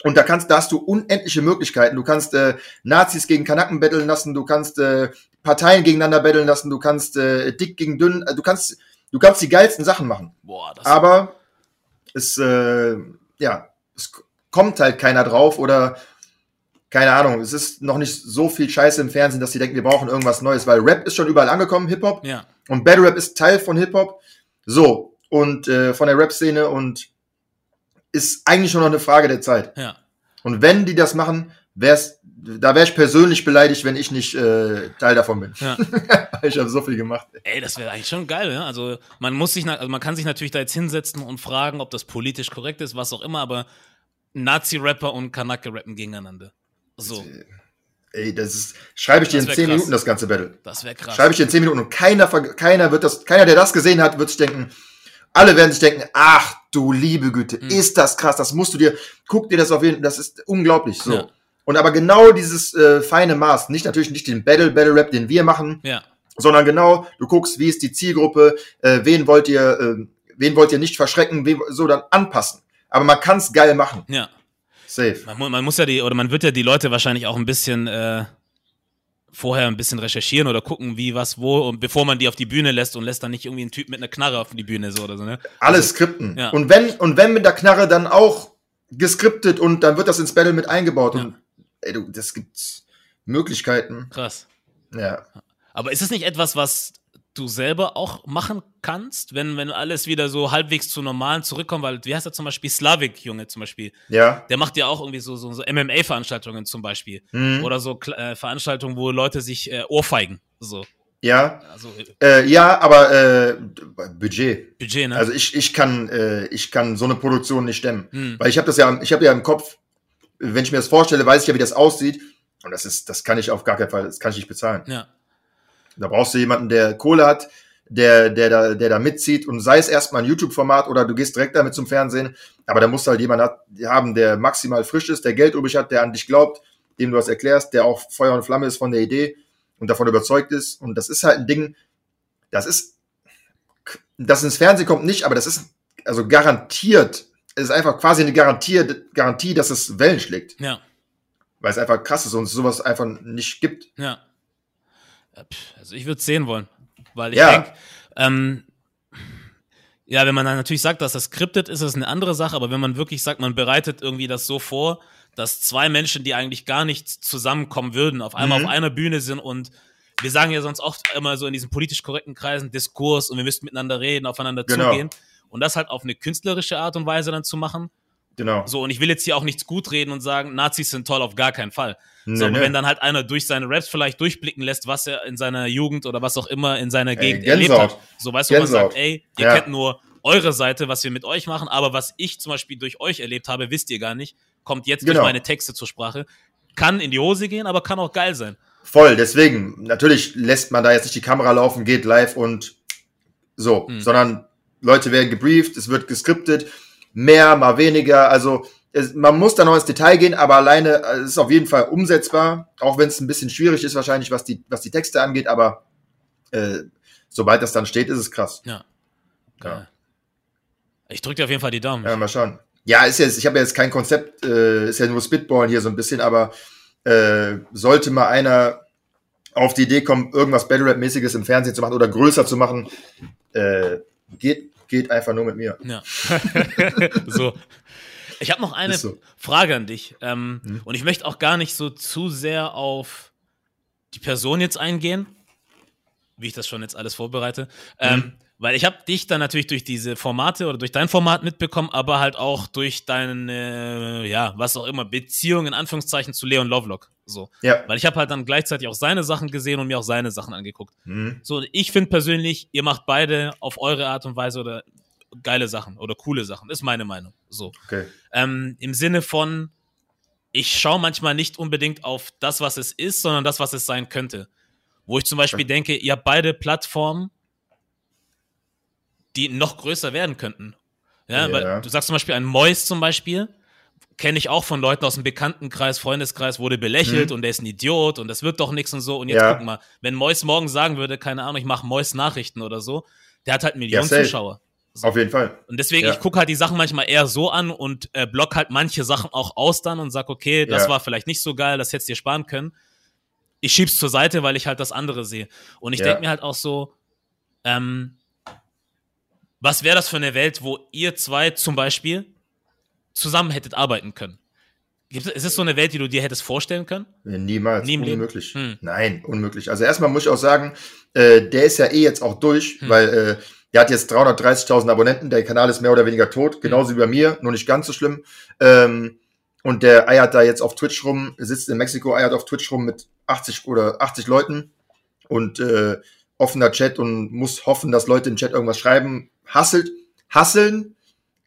Und da kannst, da hast du unendliche Möglichkeiten. Du kannst äh, Nazis gegen Kanaken betteln lassen, du kannst äh, Parteien gegeneinander betteln lassen, du kannst äh, dick gegen dünn, äh, du kannst, du kannst die geilsten Sachen machen. Boah, das Aber es, äh, ja, es kommt halt keiner drauf oder keine Ahnung, es ist noch nicht so viel Scheiße im Fernsehen, dass sie denken, wir brauchen irgendwas Neues, weil Rap ist schon überall angekommen, Hip-Hop. Ja. Und Battle Rap ist Teil von Hip-Hop. So, und äh, von der Rap-Szene und ist eigentlich nur noch eine Frage der Zeit. Ja. Und wenn die das machen, wäre es da wäre ich persönlich beleidigt, wenn ich nicht äh, Teil davon bin. Ja. ich habe so viel gemacht. Ey, das wäre eigentlich schon geil, ja? Also man muss sich, also man kann sich natürlich da jetzt hinsetzen und fragen, ob das politisch korrekt ist, was auch immer, aber Nazi-Rapper und Kanake rappen gegeneinander. So. Ey, das ist, schreibe ich dir in 10 krass. Minuten das ganze Battle. Das wäre krass. Schreibe ich dir in 10 Minuten und keiner, keiner wird das, keiner, der das gesehen hat, wird sich denken, alle werden sich denken, ach du liebe Güte, mhm. ist das krass, das musst du dir, guck dir das auf jeden Fall, das ist unglaublich so. Ja. Und aber genau dieses äh, feine Maß, nicht natürlich nicht den Battle, Battle Rap, den wir machen, ja. sondern genau, du guckst, wie ist die Zielgruppe, äh, wen wollt ihr, äh, wen wollt ihr nicht verschrecken, wen, so dann anpassen. Aber man kann es geil machen. Ja. Safe. Man, man, muss ja die, oder man wird ja die Leute wahrscheinlich auch ein bisschen äh, vorher ein bisschen recherchieren oder gucken, wie, was, wo, und bevor man die auf die Bühne lässt und lässt dann nicht irgendwie einen Typ mit einer Knarre auf die Bühne so oder so, ne? Alles also, skripten. Ja. Und wenn, und wenn mit der Knarre dann auch geskriptet und dann wird das ins Battle mit eingebaut. Ja. Und ey, du, das gibt Möglichkeiten. Krass. Ja. Aber ist es nicht etwas, was du selber auch machen kannst, wenn, wenn alles wieder so halbwegs zu normalen zurückkommt, weil, wie heißt er zum Beispiel, Slavik, Junge zum Beispiel. Ja. Der macht ja auch irgendwie so, so, so MMA-Veranstaltungen zum Beispiel. Mhm. Oder so äh, Veranstaltungen, wo Leute sich äh, ohrfeigen. So. Ja. Also, äh, ja, aber äh, Budget. Budget, ne? Also ich, ich kann, äh, ich kann so eine Produktion nicht stemmen. Mhm. Weil ich habe das ja, ich habe ja im Kopf, wenn ich mir das vorstelle, weiß ich ja, wie das aussieht. Und das ist, das kann ich auf gar keinen Fall, das kann ich nicht bezahlen. Ja. Da brauchst du jemanden, der Kohle hat, der, der, da, der da mitzieht und sei es erstmal ein YouTube-Format oder du gehst direkt damit zum Fernsehen, aber da musst du halt jemanden haben, der maximal frisch ist, der Geld übrig hat, der an dich glaubt, dem du was erklärst, der auch Feuer und Flamme ist von der Idee und davon überzeugt ist. Und das ist halt ein Ding, das ist, das ins Fernsehen kommt nicht, aber das ist also garantiert, es ist einfach quasi eine Garantie, Garantie, dass es Wellen schlägt. Ja. Weil es einfach krass ist und es sowas einfach nicht gibt. Ja. Also ich würde es sehen wollen, weil ich ja. denke, ähm, ja, wenn man dann natürlich sagt, dass das skriptet ist, ist eine andere Sache, aber wenn man wirklich sagt, man bereitet irgendwie das so vor, dass zwei Menschen, die eigentlich gar nicht zusammenkommen würden, auf einmal mhm. auf einer Bühne sind und wir sagen ja sonst oft immer so in diesen politisch korrekten Kreisen Diskurs und wir müssten miteinander reden, aufeinander genau. zugehen und das halt auf eine künstlerische Art und Weise dann zu machen. Genau. So, und ich will jetzt hier auch nichts gut reden und sagen, Nazis sind toll, auf gar keinen Fall. Nee, so, aber nee. wenn dann halt einer durch seine Raps vielleicht durchblicken lässt, was er in seiner Jugend oder was auch immer in seiner Gegend ey, erlebt hat. So, weißt du, man sagt, ey, ihr ja. kennt nur eure Seite, was wir mit euch machen, aber was ich zum Beispiel durch euch erlebt habe, wisst ihr gar nicht, kommt jetzt genau. durch meine Texte zur Sprache. Kann in die Hose gehen, aber kann auch geil sein. Voll, deswegen, natürlich lässt man da jetzt nicht die Kamera laufen, geht live und so, mhm. sondern Leute werden gebrieft, es wird geskriptet, mehr, mal weniger, also es, man muss da noch ins Detail gehen, aber alleine äh, es ist auf jeden Fall umsetzbar, auch wenn es ein bisschen schwierig ist wahrscheinlich, was die, was die Texte angeht, aber äh, sobald das dann steht, ist es krass. Ja. ja. Ich drücke dir auf jeden Fall die Daumen. Ja, mal schauen. Ja, ist jetzt, ich habe ja jetzt kein Konzept, äh, ist ja nur Spitballen hier so ein bisschen, aber äh, sollte mal einer auf die Idee kommen, irgendwas Battle Rap-mäßiges im Fernsehen zu machen oder größer zu machen, äh, geht, geht einfach nur mit mir. Ja. so, ich habe noch eine so. Frage an dich. Ähm, hm? Und ich möchte auch gar nicht so zu sehr auf die Person jetzt eingehen, wie ich das schon jetzt alles vorbereite. Ähm, mhm. Weil ich habe dich dann natürlich durch diese Formate oder durch dein Format mitbekommen, aber halt auch durch deine, ja, was auch immer, Beziehung in Anführungszeichen zu Leon Lovelock. So. Ja. Weil ich habe halt dann gleichzeitig auch seine Sachen gesehen und mir auch seine Sachen angeguckt. Mhm. So, ich finde persönlich, ihr macht beide auf eure Art und Weise oder geile Sachen oder coole Sachen, ist meine Meinung. So. Okay. Ähm, Im Sinne von, ich schaue manchmal nicht unbedingt auf das, was es ist, sondern das, was es sein könnte. Wo ich zum Beispiel denke, ihr habt beide Plattformen, die noch größer werden könnten. Ja, ja. weil du sagst zum Beispiel ein Mois zum Beispiel, kenne ich auch von Leuten aus dem Bekanntenkreis, Freundeskreis, wurde belächelt mhm. und der ist ein Idiot und das wird doch nichts und so. Und jetzt ja. guck mal, wenn Mois morgen sagen würde, keine Ahnung, ich mache Mois Nachrichten oder so, der hat halt Millionen ja, Zuschauer. So. Auf jeden Fall. Und deswegen, ja. ich gucke halt die Sachen manchmal eher so an und äh, block halt manche Sachen auch aus dann und sag, okay, das ja. war vielleicht nicht so geil, das hättest du dir sparen können. Ich schieb's zur Seite, weil ich halt das andere sehe. Und ich ja. denke mir halt auch so, ähm, was wäre das für eine Welt, wo ihr zwei zum Beispiel zusammen hättet arbeiten können? Gibt ist es so eine Welt, die du dir hättest vorstellen können? Niemals. Nie unmöglich. Hm. Nein, unmöglich. Also erstmal muss ich auch sagen, äh, der ist ja eh jetzt auch durch, hm. weil äh, der hat jetzt 330.000 Abonnenten, der Kanal ist mehr oder weniger tot, genauso mhm. wie bei mir, nur nicht ganz so schlimm. Ähm, und der eiert da jetzt auf Twitch rum, sitzt in Mexiko, eiert auf Twitch rum mit 80 oder 80 Leuten und äh, offener Chat und muss hoffen, dass Leute im Chat irgendwas schreiben. Hasselt, hasseln,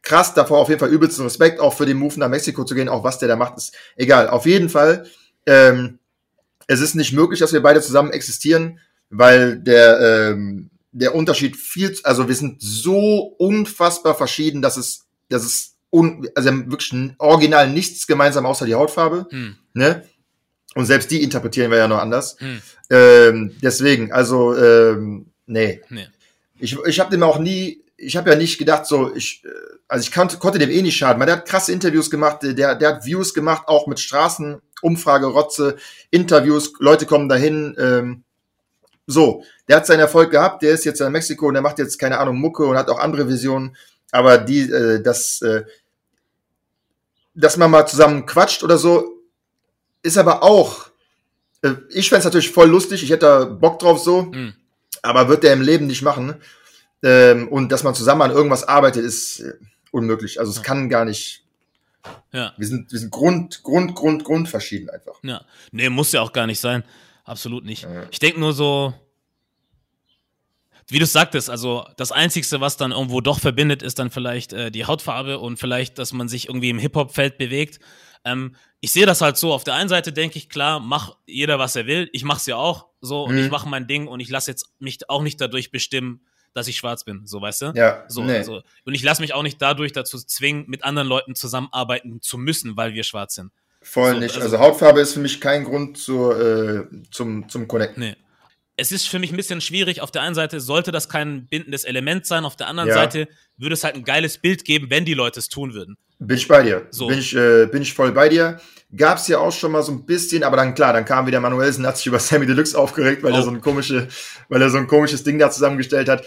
krass, davor auf jeden Fall übelsten Respekt, auch für den Move nach Mexiko zu gehen, auch was der da macht, ist egal. Auf jeden Fall, ähm, es ist nicht möglich, dass wir beide zusammen existieren, weil der, ähm, der Unterschied viel, also wir sind so unfassbar verschieden, dass es, dass es un, also wirklich original nichts gemeinsam außer die Hautfarbe. Hm. Ne? Und selbst die interpretieren wir ja noch anders. Hm. Ähm, deswegen, also, ähm, nee. nee. Ich, ich habe dem auch nie, ich habe ja nicht gedacht, so, ich, äh, also ich konnte, konnte dem eh nicht schaden. Man, der hat krasse Interviews gemacht, der, der hat Views gemacht, auch mit Straßen, Umfrage, Rotze, Interviews, Leute kommen dahin. Ähm, so, der hat seinen Erfolg gehabt, der ist jetzt in Mexiko und der macht jetzt, keine Ahnung, Mucke und hat auch andere Visionen. Aber die, äh, das, äh, dass man mal zusammen quatscht oder so, ist aber auch, äh, ich fände natürlich voll lustig, ich hätte da Bock drauf so, mhm. aber wird der im Leben nicht machen. Ähm, und dass man zusammen an irgendwas arbeitet, ist äh, unmöglich. Also es ja. kann gar nicht. Ja. Wir sind, wir sind Grund, Grund, Grund, Grund verschieden einfach. Ja. Nee, muss ja auch gar nicht sein. Absolut nicht. Ja. Ich denke nur so, wie du sagtest, also das Einzige, was dann irgendwo doch verbindet, ist dann vielleicht äh, die Hautfarbe und vielleicht, dass man sich irgendwie im Hip-Hop-Feld bewegt. Ähm, ich sehe das halt so. Auf der einen Seite denke ich, klar, mach jeder, was er will. Ich mache es ja auch so und ich mhm. mache mein Ding und ich lasse jetzt mich auch nicht dadurch bestimmen, dass ich schwarz bin, so weißt du? Ja. So, nee. also, und ich lasse mich auch nicht dadurch dazu zwingen, mit anderen Leuten zusammenarbeiten zu müssen, weil wir schwarz sind. Voll so, nicht. Also, also, Hautfarbe ist für mich kein Grund zur, äh, zum, zum Connecten. Nee. Es ist für mich ein bisschen schwierig. Auf der einen Seite sollte das kein bindendes Element sein, auf der anderen ja. Seite würde es halt ein geiles Bild geben, wenn die Leute es tun würden. Bin ich bei dir. So. Bin, ich, äh, bin ich voll bei dir. Gab es ja auch schon mal so ein bisschen, aber dann klar, dann kam wieder Manuelsen, hat sich über Sammy Deluxe aufgeregt, weil oh. er so ein komische, weil er so ein komisches Ding da zusammengestellt hat.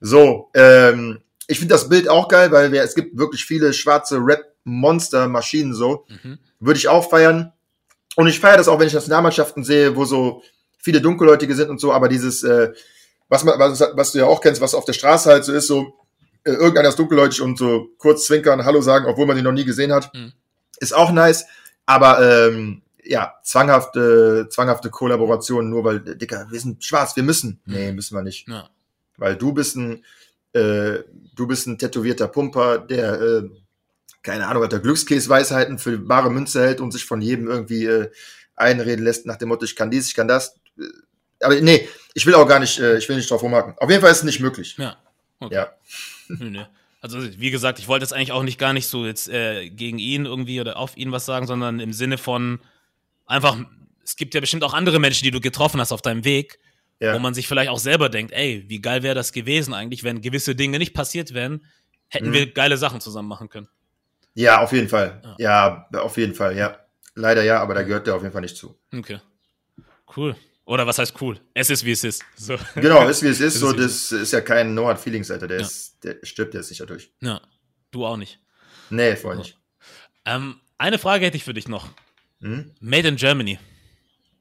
So, ähm, ich finde das Bild auch geil, weil wir, es gibt wirklich viele schwarze Rap-Monster-Maschinen so. Mhm. Würde ich auch feiern. Und ich feiere das auch, wenn ich Nationalmannschaften sehe, wo so viele Dunkelhäutige sind und so, aber dieses, äh, was, man, was, was du ja auch kennst, was auf der Straße halt so ist, so äh, irgendeiner ist dunkelhäutig und so kurz zwinkern, Hallo sagen, obwohl man sie noch nie gesehen hat, mhm. ist auch nice. Aber ähm, ja, zwanghafte, zwanghafte Kollaboration, nur weil, Dicker, wir sind schwarz, wir müssen. Mhm. Nee, müssen wir nicht. Ja. Weil du bist ein, äh, du bist ein tätowierter Pumper, der, äh, keine Ahnung, hat der Glückskäsweisheiten für bare Münze hält und sich von jedem irgendwie äh, einreden lässt nach dem Motto, ich kann dies, ich kann das. Aber nee, ich will auch gar nicht, äh, ich will nicht drauf rumhaken. Auf jeden Fall ist es nicht möglich. Ja. Okay. Ja. Nö, nö. Also wie gesagt, ich wollte jetzt eigentlich auch nicht gar nicht so jetzt äh, gegen ihn irgendwie oder auf ihn was sagen, sondern im Sinne von einfach, es gibt ja bestimmt auch andere Menschen, die du getroffen hast auf deinem Weg, ja. wo man sich vielleicht auch selber denkt, ey, wie geil wäre das gewesen eigentlich, wenn gewisse Dinge nicht passiert wären, hätten mhm. wir geile Sachen zusammen machen können. Ja, auf jeden Fall. Ja. ja, auf jeden Fall, ja. Leider ja, aber da gehört der auf jeden Fall nicht zu. Okay. Cool. Oder was heißt cool? Es ist wie es ist. So. Genau, ist wie es ist. so, das ist ja kein No Hard Feelings, Alter. Der, ja. ist, der stirbt jetzt sicher durch. Ja. Du auch nicht. Nee, voll nicht. Ähm, eine Frage hätte ich für dich noch. Hm? Made in Germany.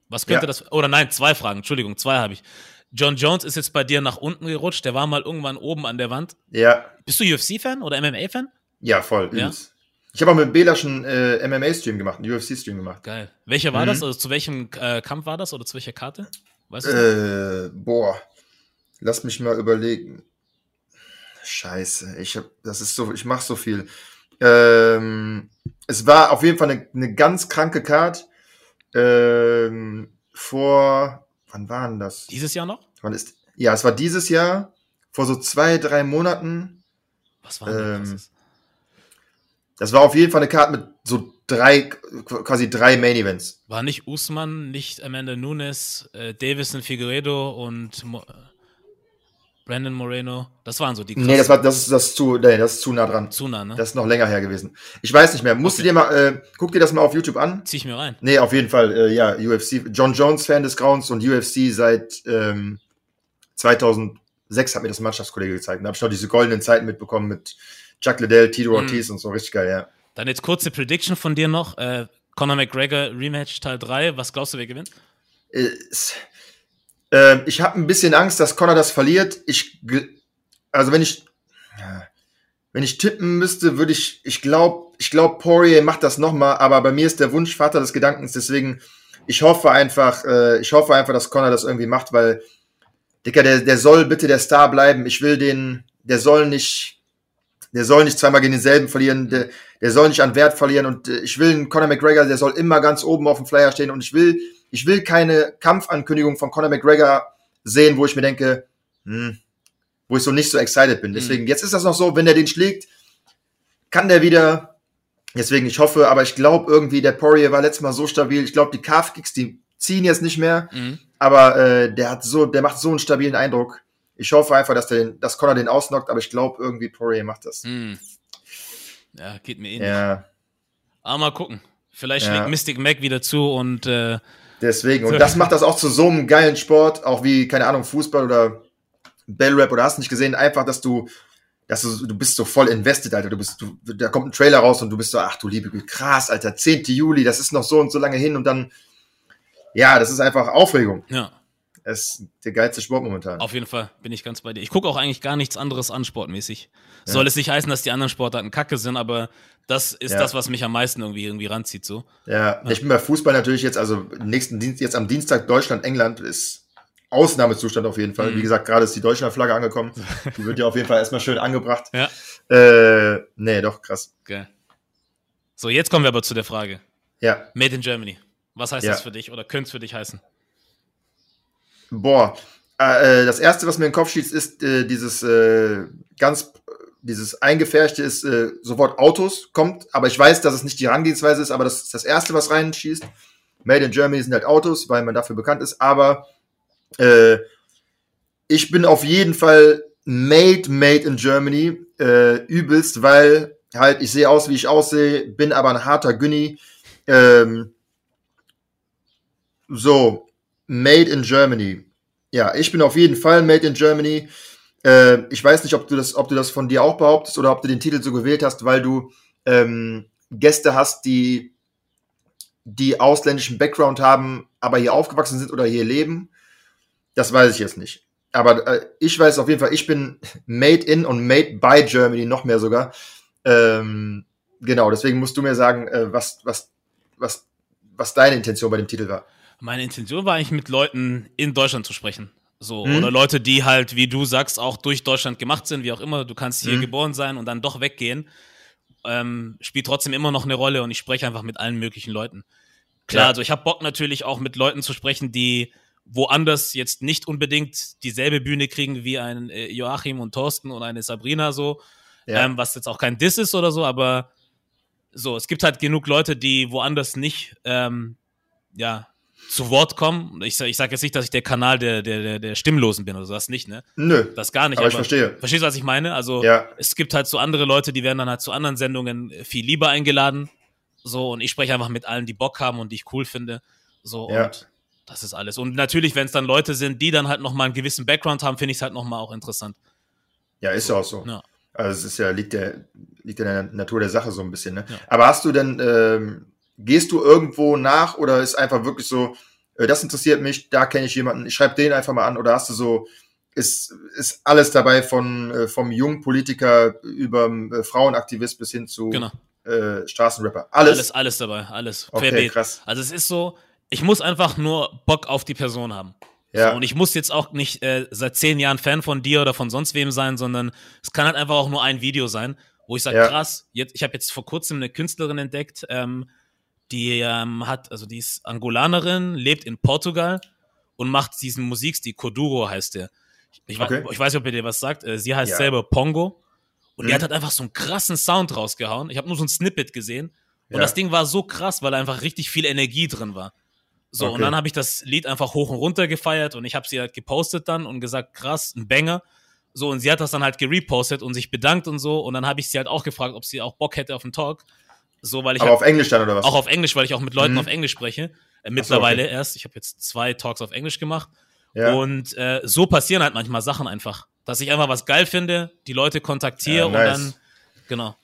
Was könnte ja. das. Oder nein, zwei Fragen. Entschuldigung, zwei habe ich. John Jones ist jetzt bei dir nach unten gerutscht. Der war mal irgendwann oben an der Wand. Ja. Bist du UFC-Fan oder MMA-Fan? Ja, voll. Ja? Ich habe auch mit Bela schon äh, MMA-Stream gemacht, einen UFC-Stream gemacht. Geil. Welcher war mhm. das? Also zu welchem äh, Kampf war das oder zu welcher Karte? Weißt du? Äh, boah. Lass mich mal überlegen. Scheiße, ich hab, das ist so, ich mach so viel. Ähm, es war auf jeden Fall eine, eine ganz kranke Card. Ähm, vor, wann war denn das? Dieses Jahr noch? Wann ist, ja, es war dieses Jahr, vor so zwei, drei Monaten. Was war denn ähm, das? Das war auf jeden Fall eine Karte mit so drei, quasi drei Main Events. War nicht Usman, nicht Amanda Nunes, äh, Davison Figueredo und Mo Brandon Moreno. Das waren so die krassen. Nee, das war das ist das zu, nee, das ist zu nah dran. Zu nah, ne? Das ist noch länger her gewesen. Ich weiß nicht mehr. Musst okay. du dir mal, äh, guck dir das mal auf YouTube an. Zieh ich mir rein. Nee, auf jeden Fall, äh, ja, UFC. John Jones Fan des Grauens und UFC seit ähm, 2006 hat mir das Mannschaftskollege gezeigt. Da habe ich noch diese goldenen Zeiten mitbekommen mit Chuck Liddell, Tito mhm. Ortiz mm. und so, richtig geil, ja. Dann jetzt kurze Prediction von dir noch. Äh, Conor McGregor Rematch Teil 3. Was glaubst du, wer gewinnt? Äh, ich habe ein bisschen Angst, dass Conor das verliert. Ich, also wenn ich, wenn ich tippen müsste, würde ich, ich glaube, ich glaube, Poirier macht das nochmal, aber bei mir ist der Wunsch Vater des Gedankens, deswegen, ich hoffe einfach, äh, ich hoffe einfach, dass Connor das irgendwie macht, weil, Dicker, der, der soll bitte der Star bleiben. Ich will den, der soll nicht, der soll nicht zweimal gegen denselben verlieren, der, der soll nicht an Wert verlieren und äh, ich will einen Conor McGregor, der soll immer ganz oben auf dem Flyer stehen und ich will, ich will keine Kampfankündigung von Conor McGregor sehen, wo ich mir denke, hm, wo ich so nicht so excited bin. Deswegen, mhm. jetzt ist das noch so, wenn der den schlägt, kann der wieder, deswegen, ich hoffe, aber ich glaube irgendwie, der Poirier war letztes Mal so stabil, ich glaube, die Calf-Kicks, die ziehen jetzt nicht mehr, mhm. aber äh, der hat so, der macht so einen stabilen Eindruck. Ich hoffe einfach, dass, der, dass Conor den ausnockt, aber ich glaube irgendwie, Poirier macht das. Mhm. Ja, geht mir eh nicht. Ja. Aber mal gucken. Vielleicht ja. schlägt Mystic Mac wieder zu und äh, Deswegen. Und das macht das auch zu so einem geilen Sport, auch wie, keine Ahnung, Fußball oder Bellrap oder hast nicht gesehen, einfach, dass du, dass du, du bist so voll invested, Alter. Du bist, du, da kommt ein Trailer raus und du bist so, ach du liebe Güte, krass, Alter, 10. Juli, das ist noch so und so lange hin und dann, ja, das ist einfach Aufregung. Ja. Ist der geilste Sport momentan. Auf jeden Fall bin ich ganz bei dir. Ich gucke auch eigentlich gar nichts anderes an, sportmäßig. Ja. Soll es nicht heißen, dass die anderen Sportarten kacke sind, aber das ist ja. das, was mich am meisten irgendwie, irgendwie ranzieht. So. Ja, ich bin bei Fußball natürlich jetzt, also nächsten Dienst, jetzt am Dienstag Deutschland, England ist Ausnahmezustand auf jeden Fall. Mhm. Wie gesagt, gerade ist die Deutschlandflagge angekommen. Die wird ja auf jeden Fall erstmal schön angebracht. Ja. Äh, nee, doch, krass. Okay. So, jetzt kommen wir aber zu der Frage. Ja. Made in Germany. Was heißt ja. das für dich oder könnte es für dich heißen? Boah, äh, äh, das erste, was mir in den Kopf schießt, ist äh, dieses äh, ganz, dieses eingefärschte ist äh, sofort Autos kommt, aber ich weiß, dass es nicht die Herangehensweise ist, aber das ist das erste, was reinschießt. Made in Germany sind halt Autos, weil man dafür bekannt ist, aber äh, ich bin auf jeden Fall made, made in Germany, übelst, weil halt ich sehe aus, wie ich aussehe, bin aber ein harter Günni. Ähm, so, made in Germany. Ja, ich bin auf jeden Fall made in Germany. Äh, ich weiß nicht, ob du das, ob du das von dir auch behauptest oder ob du den Titel so gewählt hast, weil du ähm, Gäste hast, die die ausländischen Background haben, aber hier aufgewachsen sind oder hier leben. Das weiß ich jetzt nicht. Aber äh, ich weiß auf jeden Fall, ich bin made in und made by Germany, noch mehr sogar. Ähm, genau, deswegen musst du mir sagen, äh, was, was, was, was deine Intention bei dem Titel war. Meine Intention war eigentlich mit Leuten in Deutschland zu sprechen. So, mhm. oder Leute, die halt, wie du sagst, auch durch Deutschland gemacht sind, wie auch immer. Du kannst hier mhm. geboren sein und dann doch weggehen. Ähm, spielt trotzdem immer noch eine Rolle und ich spreche einfach mit allen möglichen Leuten. Klar, ja. also ich habe Bock natürlich auch mit Leuten zu sprechen, die woanders jetzt nicht unbedingt dieselbe Bühne kriegen wie ein äh, Joachim und Thorsten und eine Sabrina so, ja. ähm, was jetzt auch kein Diss ist oder so, aber so, es gibt halt genug Leute, die woanders nicht, ähm, ja, zu Wort kommen. Ich, ich sage jetzt nicht, dass ich der Kanal der, der, der Stimmlosen bin oder so, das nicht, ne? Nö. Das gar nicht. Aber, aber ich verstehe. Verstehst du, was ich meine? Also, ja. es gibt halt so andere Leute, die werden dann halt zu anderen Sendungen viel lieber eingeladen. So, und ich spreche einfach mit allen, die Bock haben und die ich cool finde. So, ja. und das ist alles. Und natürlich, wenn es dann Leute sind, die dann halt nochmal einen gewissen Background haben, finde ich es halt nochmal auch interessant. Ja, ist ja auch so. Ja. Also es ist ja, liegt der, liegt in der Natur der Sache so ein bisschen, ne? Ja. Aber hast du denn, ähm, gehst du irgendwo nach oder ist einfach wirklich so, äh, das interessiert mich, da kenne ich jemanden, ich schreibe den einfach mal an oder hast du so, ist, ist alles dabei von äh, vom jungen Politiker über äh, Frauenaktivist bis hin zu genau. äh, Straßenrapper. Alles? Alles, alles dabei, alles. Okay, krass. Also es ist so, ich muss einfach nur Bock auf die Person haben. Ja. So, und ich muss jetzt auch nicht äh, seit zehn Jahren Fan von dir oder von sonst wem sein, sondern es kann halt einfach auch nur ein Video sein, wo ich sage, ja. krass, jetzt, ich habe jetzt vor kurzem eine Künstlerin entdeckt, ähm, die ähm, hat, also die ist Angolanerin, lebt in Portugal und macht diesen Musikstil, Koduro heißt der. Ich, okay. ich, weiß nicht, ob ihr dir was sagt. Äh, sie heißt ja. selber Pongo. Und mhm. die hat halt einfach so einen krassen Sound rausgehauen. Ich habe nur so ein Snippet gesehen. Und ja. das Ding war so krass, weil einfach richtig viel Energie drin war. So, okay. und dann habe ich das Lied einfach hoch und runter gefeiert und ich habe sie halt gepostet dann und gesagt, krass, ein Banger. So, und sie hat das dann halt gerepostet und sich bedankt und so. Und dann habe ich sie halt auch gefragt, ob sie auch Bock hätte auf einen Talk. So, weil ich Aber halt, auf Englisch dann oder was? Auch auf Englisch, weil ich auch mit Leuten mhm. auf Englisch spreche. Äh, mittlerweile so, okay. erst. Ich habe jetzt zwei Talks auf Englisch gemacht. Ja. Und äh, so passieren halt manchmal Sachen einfach. Dass ich einfach was geil finde, die Leute kontaktiere ja, nice. und dann, genau.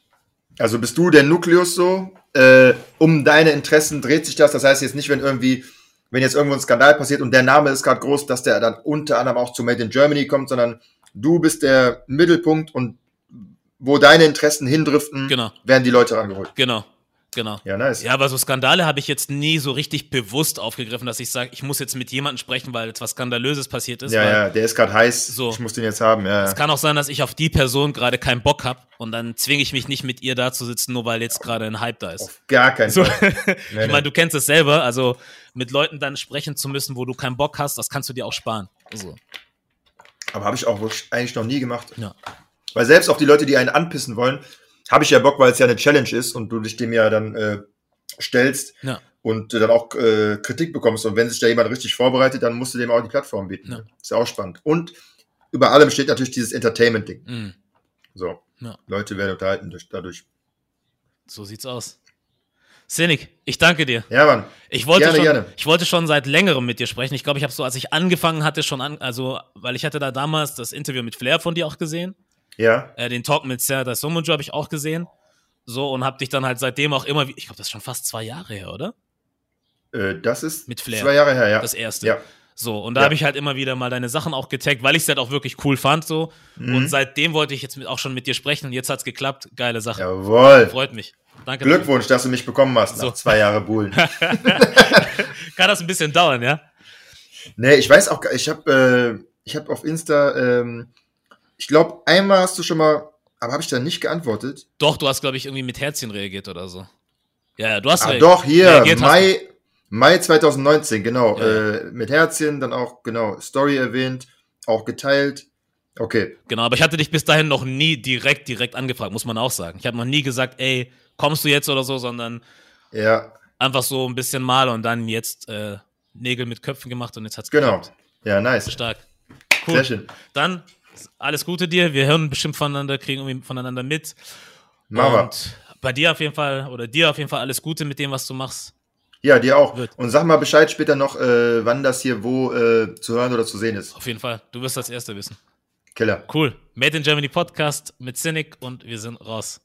Also bist du der Nukleus so? Äh, um deine Interessen dreht sich das. Das heißt jetzt nicht, wenn irgendwie, wenn jetzt irgendwo ein Skandal passiert und der Name ist gerade groß, dass der dann unter anderem auch zu Made in Germany kommt, sondern du bist der Mittelpunkt und wo deine Interessen hindriften, genau. werden die Leute rangeholt. Genau. Genau. Ja, nice. Ja, aber so Skandale habe ich jetzt nie so richtig bewusst aufgegriffen, dass ich sage, ich muss jetzt mit jemandem sprechen, weil etwas Skandalöses passiert ist. Ja, ja, der ist gerade heiß. So. Ich muss den jetzt haben. Ja. Es kann auch sein, dass ich auf die Person gerade keinen Bock habe und dann zwinge ich mich nicht mit ihr da zu sitzen, nur weil jetzt gerade ein Hype da ist. Auf gar keinen so. Fall. nee, ich meine, du kennst es selber, also mit Leuten dann sprechen zu müssen, wo du keinen Bock hast, das kannst du dir auch sparen. So. Aber habe ich auch eigentlich noch nie gemacht. Ja. Weil selbst auch die Leute, die einen anpissen wollen, habe ich ja Bock, weil es ja eine Challenge ist und du dich dem ja dann äh, stellst ja. und dann auch äh, Kritik bekommst. Und wenn sich da jemand richtig vorbereitet, dann musst du dem auch die Plattform bieten. Ja. Ist ja auch spannend. Und über allem steht natürlich dieses Entertainment-Ding. Mhm. So. Ja. Leute werden unterhalten durch, dadurch. So sieht's aus. Sinik, ich danke dir. Ja, Mann. Ich wollte, gerne, schon, gerne. ich wollte schon seit längerem mit dir sprechen. Ich glaube, ich habe so, als ich angefangen hatte, schon an, also, weil ich hatte da damals das Interview mit Flair von dir auch gesehen. Ja. Äh, den Talk mit Serdar Somunju habe ich auch gesehen. So, und hab dich dann halt seitdem auch immer, ich glaube, das ist schon fast zwei Jahre her, oder? Äh, das ist mit Flair. zwei Jahre her, ja. Das erste. Ja. So, und da ja. habe ich halt immer wieder mal deine Sachen auch getaggt, weil ich es halt auch wirklich cool fand, so. Mhm. Und seitdem wollte ich jetzt mit, auch schon mit dir sprechen und jetzt hat's geklappt. Geile Sache. Jawohl. Freut mich. Danke. Glückwunsch, dass du mich bekommen hast so. nach zwei Jahren Bullen. Kann das ein bisschen dauern, ja? Nee, ich weiß auch, ich habe äh, ich hab auf Insta, ähm, ich glaube, einmal hast du schon mal aber habe ich da nicht geantwortet? Doch, du hast, glaube ich, irgendwie mit Herzchen reagiert oder so. Ja, ja du hast ah, Doch, hier, Mai, Mai 2019, genau. Ja. Äh, mit Herzchen, dann auch, genau, Story erwähnt, auch geteilt. Okay. Genau, aber ich hatte dich bis dahin noch nie direkt, direkt angefragt, muss man auch sagen. Ich habe noch nie gesagt, ey, kommst du jetzt oder so, sondern ja. einfach so ein bisschen mal und dann jetzt äh, Nägel mit Köpfen gemacht und jetzt hat's Genau. Geklappt. Ja, nice. Stark. Cool. Sehr schön. Dann alles Gute dir. Wir hören bestimmt voneinander, kriegen irgendwie voneinander mit. Mama. Und bei dir auf jeden Fall, oder dir auf jeden Fall alles Gute mit dem, was du machst. Ja, dir auch. Wird. Und sag mal Bescheid später noch, äh, wann das hier wo äh, zu hören oder zu sehen ist. Auf jeden Fall. Du wirst das Erste wissen. Killer. Cool. Made in Germany Podcast mit Cynic und wir sind raus.